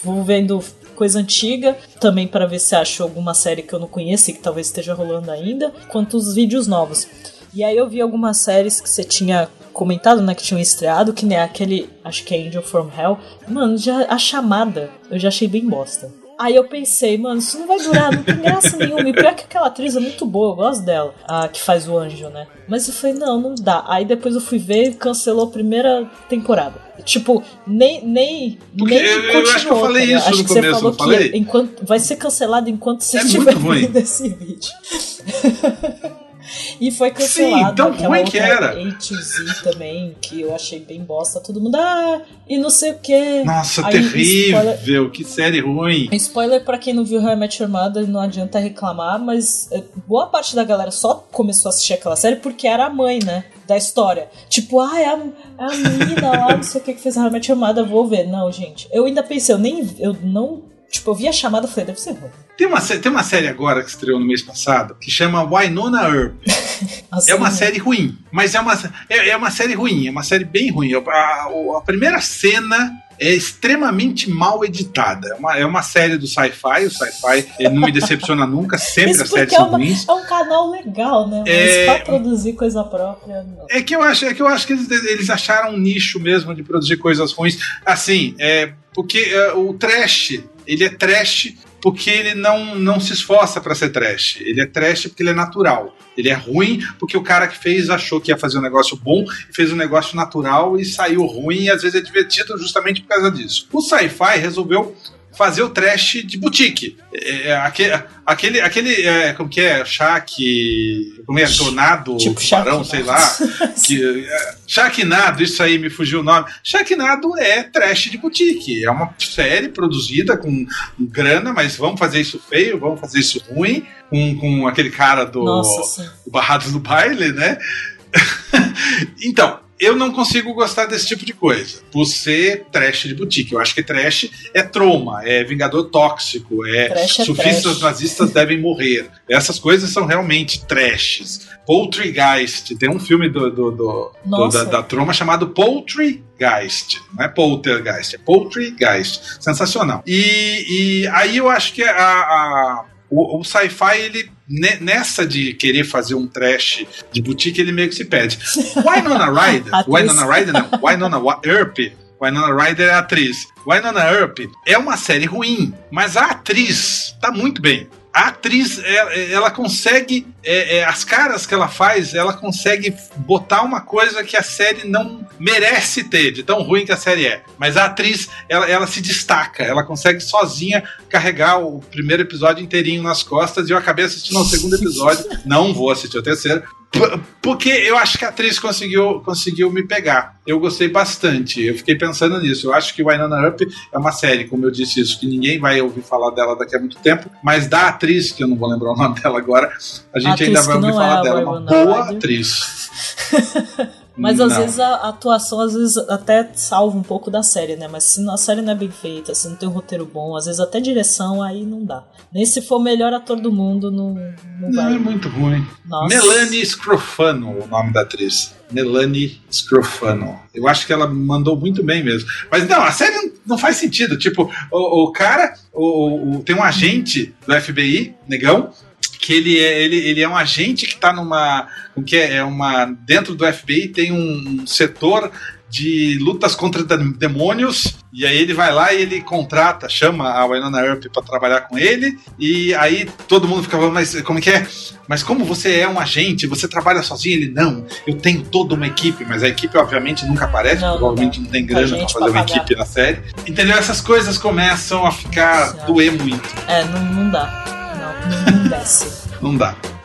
vou vendo coisa antiga, também para ver se acho alguma série que eu não conheço e que talvez esteja rolando ainda, quanto os vídeos novos. E aí eu vi algumas séries que você tinha comentado, né, que tinham estreado, que nem aquele, acho que é Angel from Hell. Mano, já a chamada eu já achei bem bosta. Aí eu pensei, mano, isso não vai durar, não tem graça nenhuma. E pior que aquela atriz é muito boa, eu gosto dela, a que faz o anjo, né? Mas eu falei, não, não dá. Aí depois eu fui ver e cancelou a primeira temporada. Tipo, nem. nem Porque nem eu- eu acho que eu continuou, falei tá isso Acho no que você começo, falou não falei? que enquanto, vai ser cancelado enquanto você É estiver vendo esse vídeo. E foi cancelado. tão aquela ruim que era. A to Z também, que eu achei bem bosta. Todo mundo, ah, e não sei o que. Nossa, Aí, terrível. spoiler- Que série ruim. Spoiler pra quem não viu How I Met Your Mother, não adianta reclamar, mas é, boa parte da galera só começou a assistir aquela série porque era a mãe, né? Da história. Tipo, ah, é a, é a menina lá, não sei o que que fez Your Mother, vou ver. Não, gente. Eu ainda pensei, eu nem. Eu não. Tipo, eu vi a chamada e falei, deve ser ruim. Tem uma, tem uma série agora que estreou no mês passado que chama Wynonna Earp. Assim, É uma série ruim, mas é uma, é, é uma série ruim, é uma série bem ruim. A, a- a primeira cena é extremamente mal editada. É uma, é uma série do sci-fi, o sci-fi não me decepciona nunca, sempre Isso as séries é, são uma- ruins. é um canal legal, né? Mas É- pra produzir coisa própria, não. É que eu acho, é que eu acho que eles, eles acharam um nicho mesmo de produzir coisas ruins. Assim, é porque é, o trash, ele é trash porque ele não, não se esforça pra ser trash. Ele é trash porque ele é natural. Ele é ruim porque o cara que fez achou que ia fazer um negócio bom e fez um negócio natural e saiu ruim e às vezes é divertido justamente por causa disso. O sci-fi resolveu fazer o trash de boutique. É, é, aque- aquele, aquele, é, como que é? Shaq, como é? Tornado, Tipo tubarão, Sharknado. sei lá. Que, é, isso aí me fugiu o nome. Sharknado é trash de boutique. É uma série produzida com grana, mas vamos fazer isso feio, vamos fazer isso ruim, com, com aquele cara do, Nossa, do Barrados do Baile, né? então, eu não consigo gostar desse tipo de coisa, por ser trash de boutique. Eu acho que trash é troma, é vingador tóxico, é é surfistas trash. nazistas devem morrer. Essas coisas são realmente trashes. Poltergeist, tem um filme do, do- do- do- da, da troma chamado Poltergeist. Não é Poltergeist, é Poltergeist. Sensacional. E, e aí eu acho que a- a- o, o sci-fi, ele nessa de querer fazer um trash de boutique, ele meio que se perde. Winona Ryder. Winona Ryder não, Winona Wa- Earp, Winona Ryder é a atriz. Winona Earp é uma série ruim, mas a atriz tá muito bem. A atriz, ela, ela consegue, é, é, as caras que ela faz, ela consegue botar uma coisa que a série não merece ter, de tão ruim que a série é. Mas a atriz, ela, ela se destaca, ela consegue sozinha carregar o primeiro episódio inteirinho nas costas. E eu acabei assistindo ao segundo episódio, não vou assistir o terceiro, Porque eu acho que a atriz conseguiu, conseguiu me pegar. Eu gostei bastante. Eu fiquei pensando nisso. Eu acho que Winona Earp é uma série, como eu disse isso, que ninguém vai ouvir falar dela daqui a muito tempo. Mas da atriz, que eu não vou lembrar o nome dela agora, a gente atriz ainda vai ouvir não é falar a dela. Uma boa atriz. Mas às Não. vezes a a atuação às vezes até salva um pouco da série, né? Mas se a série não é bem feita, se não tem um roteiro bom, às vezes até direção, aí não dá. Nem se for o melhor ator do mundo, não, não Não, vai. é muito ruim. Nossa. Melanie Scrofano, o nome da atriz. Melanie Scrofano. Eu acho que ela mandou muito bem mesmo. Mas não, a série não faz sentido. Tipo, o, o cara, o, o- tem um agente do FBI, negão, que ele é, ele, ele é um agente que tá numa. O que é, é uma. Dentro do FBI tem um setor de lutas contra de- demônios. E aí ele vai lá e ele contrata, chama a Winona Earp pra trabalhar com ele. E aí todo mundo fica falando, mas como que é? Mas como você é um agente, você trabalha sozinho? Ele, não, eu tenho toda uma equipe, mas a equipe obviamente nunca aparece, Não, não provavelmente não, tem grana pra gente fazer uma equipe na série. Entendeu? Essas coisas começam a ficar Certo. doer muito. É, não, não dá. Não, desce. Dá.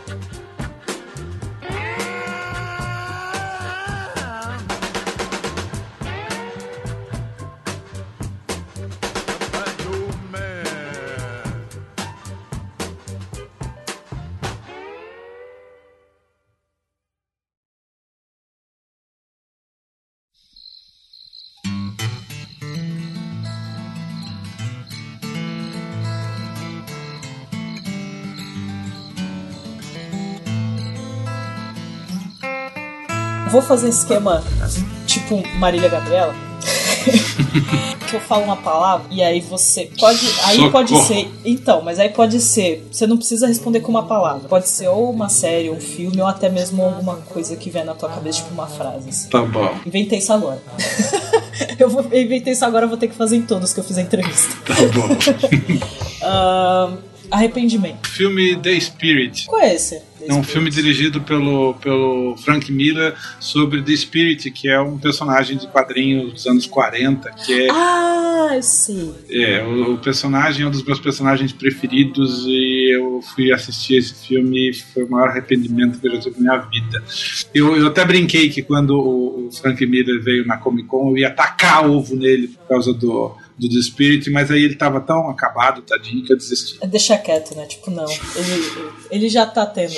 Vou fazer esquema tipo Marília Gabriela. que eu falo uma palavra e aí você pode. Aí Socorro. pode ser. Então, mas aí pode ser. Você não precisa responder com uma palavra. Pode ser ou uma série, um filme, ou até mesmo alguma coisa que vem na tua cabeça, tipo uma frase. assim. Tá bom. Inventei isso agora. eu, vou, eu inventei isso agora, eu vou ter que fazer em todos que eu fiz a entrevista. Tá bom. Ahn, arrependimento. filme The Spirit. Qual é esse? É um filme dirigido pelo, pelo Frank Miller sobre The Spirit, que é um personagem de quadrinhos dos anos 40, que é Ah, eu sei. É, o, o personagem é um dos meus personagens preferidos e eu fui assistir esse filme e foi o maior arrependimento que eu já tive na minha vida. Eu, eu até brinquei que quando o, o Frank Miller veio na Comic Con eu ia tacar ovo nele por causa do, do The Spirit, mas aí ele tava tão acabado, tadinho, que eu desisti. É deixar quieto, né? Tipo, não. Ele, ele já tá tendo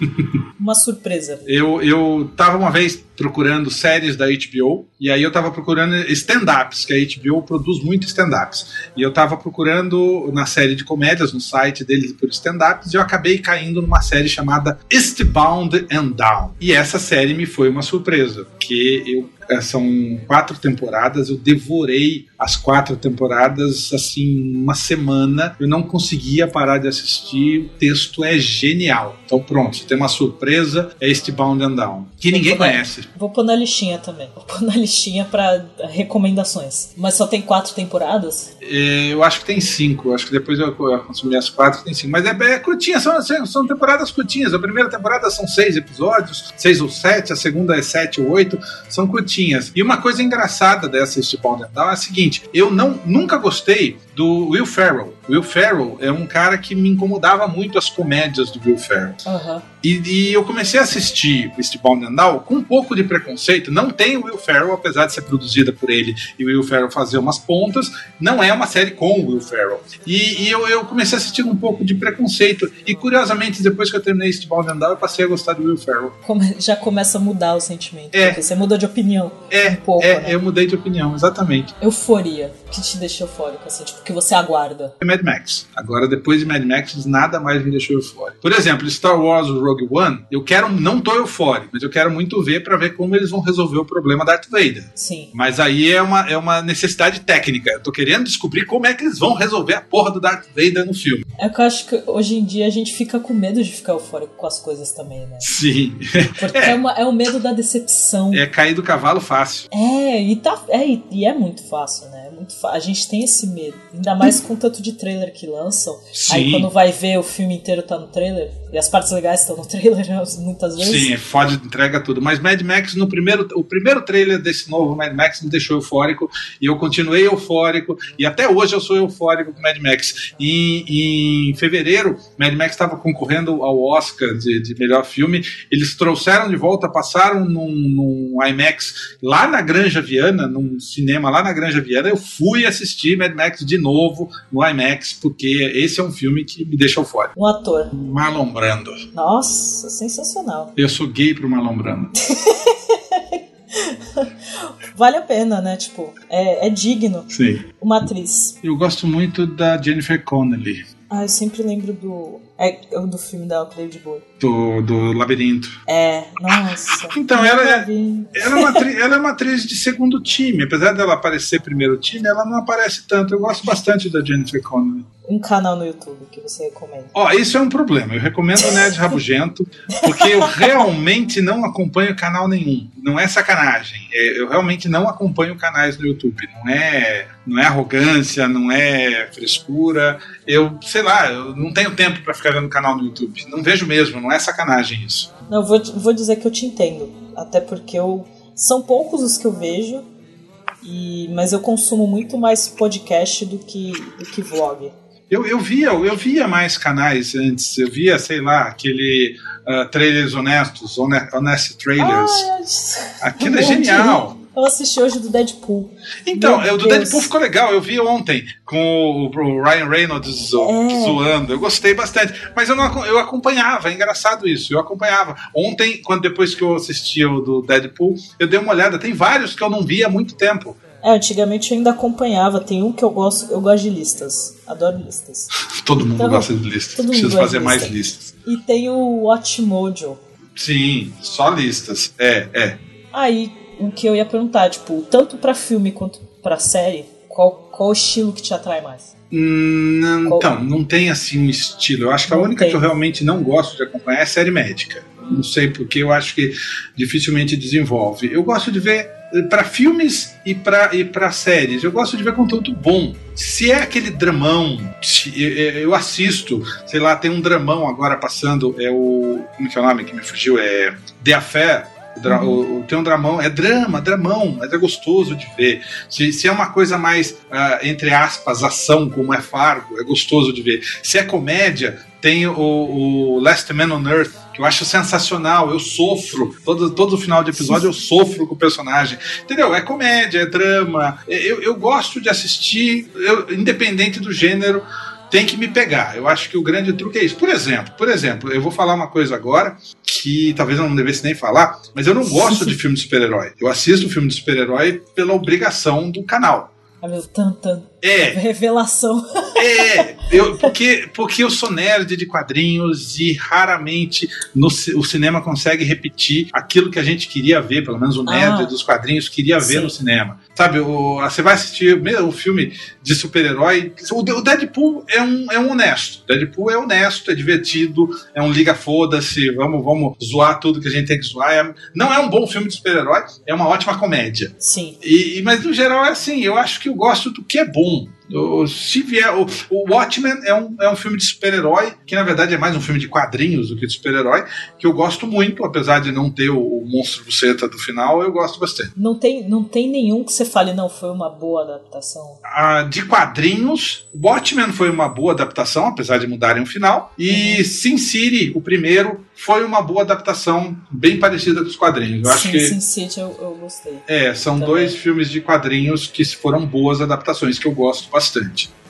uma surpresa. Eu, eu tava uma vez procurando séries da HBO, e aí eu tava procurando stand-ups, que a HBO produz muito stand-ups. E eu tava procurando na série de comédias, no site deles por stand-ups, e eu acabei caindo numa série chamada Eastbound and Down. E essa série me foi uma surpresa, porque eu são quatro temporadas, eu devorei as quatro temporadas assim uma semana. Eu não conseguia parar de assistir. O texto é genial. Então pronto, tem uma surpresa, é este Bound and Down, que ninguém conhece. Vou pôr na listinha também. Vou pôr na listinha pra recomendações. Mas só tem quatro temporadas? É, eu acho que tem cinco. Acho que depois eu, consumi as quatro, tem cinco. Mas é, é curtinha, são, são temporadas curtinhas. A primeira temporada são seis episódios, seis ou sete. A segunda é sete ou oito. São curtinhas. E uma coisa engraçada dessa and Down é a seguinte: eu não, nunca gostei do Will Ferrell. Will Ferrell é um cara que me incomodava muito as comédias do Will Ferrell. Aham. E, e eu comecei a assistir este Bound and Down com um pouco de preconceito. Não tem o Will Ferrell, apesar de ser produzida por ele e o Will Ferrell fazer umas pontas. Não é uma série com o Will Ferrell. E, e eu, eu comecei a assistir com um pouco de preconceito. E curiosamente, depois que eu terminei este Bound and Down, eu passei a gostar do Will Ferrell. Come- Já começa a mudar o sentimento. É. Você muda de opinião. É, Um pouco, é, né? eu mudei de opinião, exatamente. Euforia. Que te deixa eufórico, assim, tipo, que você aguarda. É Mad Max. Agora, depois de Mad Max, nada mais me deixou eufórico. Por exemplo, Star Wars Rogue One, eu quero, não tô eufórico, mas eu quero muito ver pra ver como eles vão resolver o problema Darth Vader. Sim. Mas aí é uma, é uma necessidade técnica. Eu tô querendo descobrir como é que eles vão resolver a porra do Darth Vader no filme. É que eu acho que hoje em dia a gente fica com medo de ficar eufórico com as coisas também, né? Sim. Porque é, uma- é o medo da decepção. É cair do cavalo fácil. É, e, tá, é, e- é muito fácil, né? É muito fa- A gente tem esse medo. Ainda mais com o tanto de trailer que lançam. Aí Sim. quando vai ver o filme inteiro tá no trailer. E as partes legais estão no trailer muitas vezes. Sim, fode, entrega tudo. Mas Mad Max, no primeiro, o primeiro trailer desse novo Mad Max me deixou eufórico. E eu continuei eufórico. E até hoje eu sou eufórico com Mad Max. Em, em fevereiro, Mad Max estava concorrendo ao Oscar de, de melhor filme. Eles trouxeram de volta, passaram num, num IMAX lá na Granja Viana, num cinema lá na Granja Viana. Eu fui assistir Mad Max de novo no IMAX, porque esse é um filme que me deixa eufórico. Um ator. Marlon Nossa, sensacional. Eu sou gay pro Marlon Brando. vale a pena, né? Tipo, é, é digno. Sim. Uma atriz. Eu gosto muito da Jennifer Connelly, Ah, eu sempre lembro do. É do filme o David Bowie. do, do Labirinto. É, nossa. Então, ela é-. Ela é, uma atriz, ela é uma atriz de segundo time. Apesar dela aparecer primeiro time, ela não aparece tanto. Eu gosto bastante da Jennifer Connelly. Um canal no YouTube que você recomenda. Ó, isso é um problema. Eu recomendo o Nerd Rabugento, porque eu realmente não acompanho canal nenhum. Não é sacanagem. É, eu realmente não acompanho canais no YouTube. Não é, não é arrogância, não é frescura. Eu, sei lá, eu não tenho tempo pra ficar vendo canal no YouTube. Não vejo mesmo, não é sacanagem isso. Não, vou, vou dizer que eu te entendo. Até porque eu. São poucos os que eu vejo. E, mas eu consumo muito mais podcast do que, do que vlog. Eu, eu via, eu via mais canais antes. Eu via, sei lá, aquele ah, trailers honestos, Hone- honest trailers. Ah, Aquilo é monte. genial. Eu assisti hoje do Deadpool. Então, Meu eu, do. Deadpool ficou legal. Eu vi ontem com o, o Ryan Reynolds É. zoando. Eu gostei bastante. Mas eu, não, eu acompanhava, é engraçado isso. Eu acompanhava. Ontem, quando depois que eu assisti o do Deadpool, eu dei uma olhada. Tem vários que eu não vi há muito tempo. É, antigamente eu ainda acompanhava. Tem um que eu gosto, eu gosto de listas. Adoro listas. Todo mundo Então, gosta de listas. todo Preciso fazer de mais lista. listas. E tem o Watchmojo. Sim, só listas. É, é. Aí, o que eu ia perguntar, tipo, tanto pra filme quanto pra série, qual, qual o estilo que te atrai mais? Hum, Não, Qual- então, não tem assim um estilo. Eu acho que a Não única tem. que eu realmente não gosto de acompanhar é série médica. Não sei porque eu acho que dificilmente desenvolve. Eu gosto de ver para filmes e para e para séries. Eu gosto de ver conteúdo bom. Se é aquele dramão, se- eu- eu assisto, sei lá, tem um dramão agora passando, é o como que é o nome que me fugiu? É The Affair. Dra- o- o- tem um dramão, é drama, dramão, mas é gostoso de ver. Se, se é uma coisa mais, ah, entre aspas, ação, como é Fargo, é gostoso de ver. Se é comédia, tem o, o Last Man on Earth, que eu acho sensacional. Eu sofro. Todo, todo final de episódio eu sofro com o personagem. Entendeu? É comédia, é drama. Eu, eu gosto de assistir, eu- independente do gênero. Tem que me pegar. Eu acho que o grande truque é isso. Por exemplo, por exemplo, eu vou falar uma coisa agora que talvez eu não devesse nem falar, mas eu não gosto de filme de super-herói. Eu assisto filme de super-herói pela obrigação do canal. Meu tan, tan, É, revelação. é, eu, porque, porque eu sou nerd de quadrinhos e raramente no o cinema consegue repetir aquilo que a gente queria ver, pelo menos o nerd Ah. dos quadrinhos queria ver Sim. no cinema. Sabe, o- você vai assistir mesmo um filme de super-herói. O o Deadpool é um, é um honesto. Deadpool é honesto, é divertido, é um liga foda-se, vamos, vamos zoar tudo que a gente tem que zoar. É- não é um bom filme de super-herói, é uma ótima comédia. Sim. E- mas no geral é assim, eu acho que eu gosto do que é bom. に O- Se vier, o, o Watchmen é um, é um filme de super-herói, que na verdade é mais um filme de quadrinhos do que de super-herói, que eu gosto muito, apesar de não ter o, o monstro buceta do final, eu gosto bastante. Não tem, não tem nenhum que você fale, não, foi uma boa adaptação. Ah, de quadrinhos, Watchmen foi uma boa adaptação, apesar de mudarem o final, e Sin City, o primeiro, foi uma boa adaptação, bem parecida com os quadrinhos. Eu acho Sim, que Sin City eu, eu gostei. é, são Também. dois filmes de quadrinhos que foram boas adaptações, que eu gosto bastante.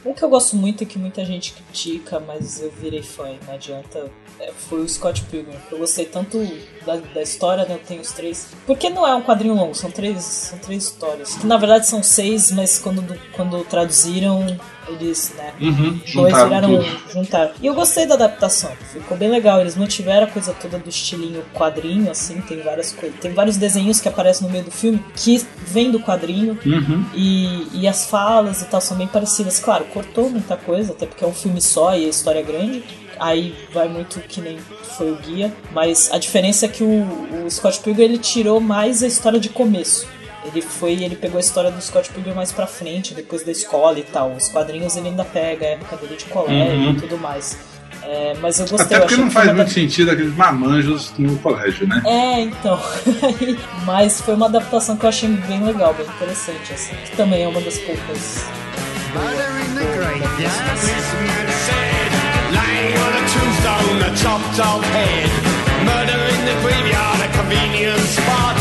Um que eu gosto muito e que muita gente critica, mas eu virei fã, não adianta, é, foi o Scott Pilgrim. Eu gostei tanto da, da história, né? Eu tenho os três. Porque não é um quadrinho longo, são três, são três histórias. Que na verdade são seis, mas quando, quando traduziram, eles, né? Uhum, viraram tudo. juntaram. E eu gostei da adaptação. Ficou bem legal. Eles mantiveram a coisa toda do estilinho quadrinho, assim. Tem várias coisas. Tem vários desenhos que aparecem no meio do filme que vêm do quadrinho. Uhum. E, e as falas e tal são bem parecidas. Claro, cortou muita coisa, até porque é um filme só e a história é grande. Aí vai muito que nem foi o guia. Mas a diferença é que o, o Scott Pilgrim ele tirou mais a história de começo. Ele foi, ele pegou a história do Scott Pilgrim mais pra frente, depois da escola e tal. Os quadrinhos ele ainda pega, a época dele de colégio Uhum. e tudo mais. É, mas eu gostei. Até porque não faz muito sentido aqueles mamanjos no colégio, né? é, então. Mas foi uma adaptação que eu achei bem legal, bem interessante, assim. Que também é uma das poucas. Murder in the graveyard. Policeman said, lying on a tombstone, a chopped off head. Murder in the graveyard, a convenient spot.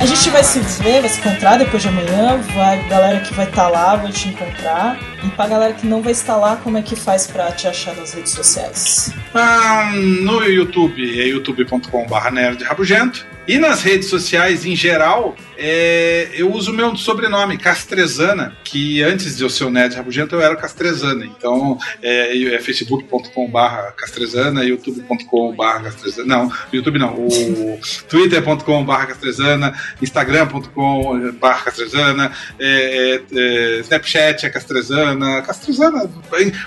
A gente vai se ver, vai se encontrar depois de amanhã. Vai, galera que vai estar lá vai te encontrar. E pra galera que não vai instalar, como é que faz pra te achar nas redes sociais? Ah, no YouTube é youtube.com.br nerdrabugento. E nas redes sociais, em geral, é, eu uso o meu sobrenome, Castrezana, que antes de eu ser o Nerd Rabugento, eu era Castrezana. Então, é, é facebook.com.br Castrezana, youtube.com.br Castrezana. Não, YouTube não. O twitter.com.br Castrezana, instagram.com.br Castrezana, é, é, Snapchat é Castrezana. Castrezana,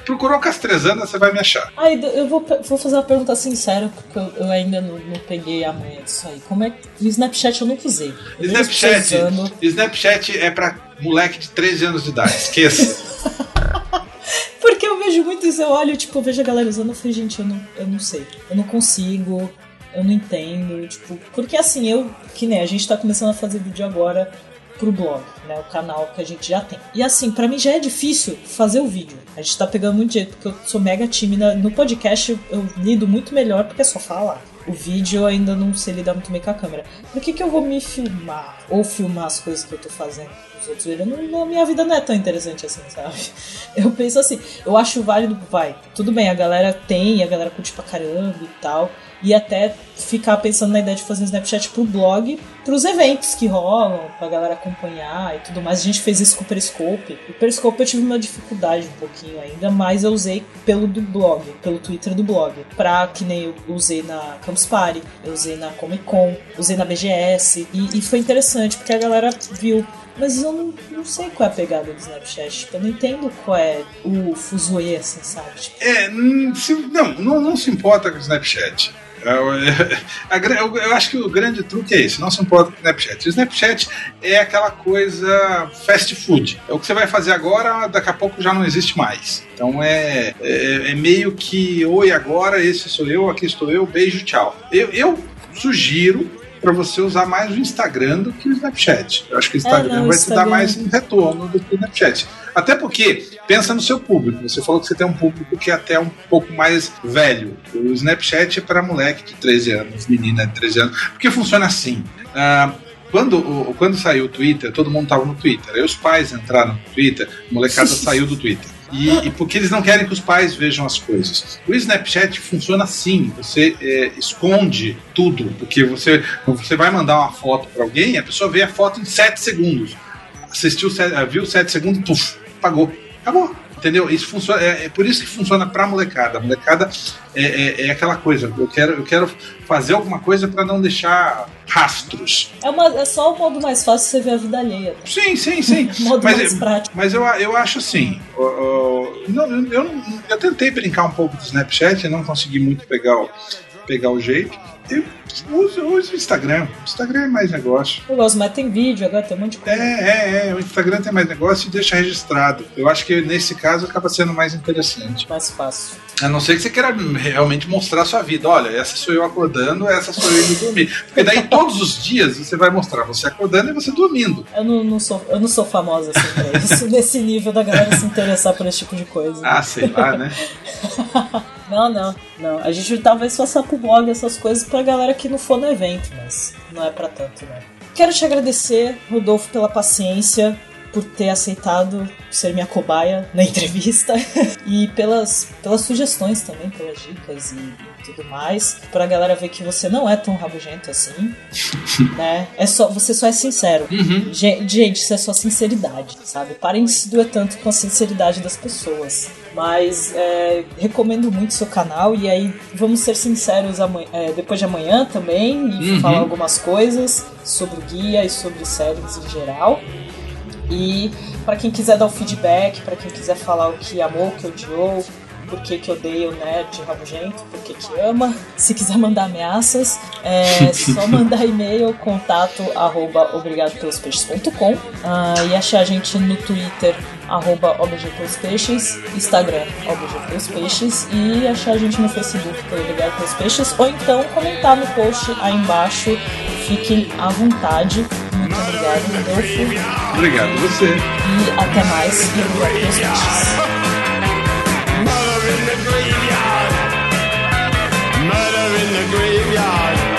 procurou Castrezana, você vai me achar. Aí eu vou, vou fazer uma pergunta sincera, porque eu, eu ainda não, não, peguei a manha disso aí. Como é que. O Snapchat eu nunca usei. Eu Snapchat, Snapchat é pra moleque de 13 anos de idade, esqueça. Porque eu vejo muito isso, eu olho, tipo, eu vejo a galera usando, eu falei, gente, eu não, eu não sei, eu não consigo, eu não entendo, tipo, porque assim, eu, que nem a gente tá começando a fazer vídeo agora pro blog, né, o canal que a gente já tem. E assim, para mim já é difícil fazer o vídeo. A gente tá pegando muito jeito, porque eu sou mega tímida. No podcast eu lido muito melhor porque é só falar. O vídeo eu ainda não sei lidar muito bem com a câmera. Por que, que eu vou me filmar? Ou filmar as coisas que eu tô fazendo? Os outros a minha vida não é tão interessante assim, sabe? Eu penso assim, eu acho válido, vai, tudo bem, a galera tem, a galera curte pra caramba e tal e até ficar pensando na ideia de fazer um Snapchat pro blog, pros eventos que rolam, pra galera acompanhar e tudo mais. A gente fez isso com o Periscope. O Periscope eu tive uma dificuldade um pouquinho ainda, mas eu usei pelo do blog, pelo Twitter do blog. Pra que nem eu usei na Campus Party, eu usei na Comic Con, usei na BGS. E, e foi interessante, porque a galera viu mas eu não, não, sei qual é a pegada do Snapchat. Tipo, eu não entendo qual é o fuzuê, assim, sabe? Tipo... É, não, não, não se importa com o Snapchat. Eu, eu, acho que o grande truque é esse, não se importa com o Snapchat. O Snapchat é aquela coisa fast food. É o que você vai fazer agora, daqui a pouco já não existe mais. Então é, é, é meio que, oi, agora esse sou eu, aqui estou eu, beijo, tchau. Eu, eu sugiro para você usar mais o Instagram do que o Snapchat. Eu acho que o Instagram é, não, vai Instagram... te dar mais um retorno do que o Snapchat. Até porque, pensa no seu público. Você falou que você tem um público que é até um pouco mais velho. O Snapchat é para moleque de 13 anos, menina de 13 anos. Porque funciona assim. Uh, quando, quando saiu o Twitter, todo mundo estava no Twitter. Aí os pais entraram no Twitter, a molecada saiu do Twitter. E, e, porque eles não querem que os pais vejam as coisas. O Snapchat funciona assim: você é, esconde tudo, porque você, você vai mandar uma foto para alguém, a pessoa vê a foto em 7 segundos. Assistiu, viu 7 segundos, puf, pagou. Acabou. Entendeu? Isso funciona, é, é, por isso que funciona pra molecada. A molecada é, é, é aquela coisa. Eu quero, eu quero fazer alguma coisa para não deixar rastros. É, uma, é só o modo mais fácil de você ver a vida alheia. Sim, sim, sim. modo mas, mais prático. Mas eu, eu acho assim. Não, eu, eu, eu tentei brincar um pouco do Snapchat, não consegui muito pegar o, pegar o jeito. Eu uso, uso o Instagram. O Instagram é mais negócio. Eu gosto, mas tem vídeo, agora tem um monte de coisa. É, é, é. O Instagram tem mais negócio e deixa registrado. Eu acho que nesse caso acaba sendo mais interessante. Mais fácil. A não ser que você queira realmente mostrar a sua vida. Olha, essa sou eu acordando, essa sou eu indo dormir. Porque daí todos os dias você vai mostrar você acordando e você dormindo. Eu não, não sou, eu não sou famosa assim pra isso, nesse nível da galera se interessar por esse tipo de coisa. Ah, sei lá, né? não, não, não. A gente talvez faça pro blog essas coisas pra galera que não for no evento, mas não é pra tanto, né? Quero te agradecer, Rodolfo, pela paciência, por ter aceitado ser minha cobaia na entrevista e pelas, pelas sugestões também, pelas dicas e, e tudo mais, pra galera ver que você não é tão rabugento assim, né? É só, você só é sincero. Uhum. Gente, isso é só sinceridade, sabe? Parem de se doer tanto com a sinceridade das pessoas. Mas é, recomendo muito seu canal e aí vamos ser sinceros amanhã, é, depois de amanhã também e uhum. falar algumas coisas sobre guia e sobre séries em geral. E para quem quiser dar o feedback, para quem quiser falar o que amou, o que odiou, por que, que odeia o nerd rabugento, por que, que ama. Se quiser mandar ameaças, é só mandar e-mail, contato arroba obrigadopelospeixes.com ah, e achar a gente no Twitter, arroba Peixes, Instagram Peixes e achar a gente no Facebook por Ligar com os Peixes ou então comentar no post aí embaixo. Fiquem à vontade. Muito obrigado, Rodolfo. Obrigado você. E até mais. Ligar Peixes. Murder in the graveyard. Murder in the graveyard.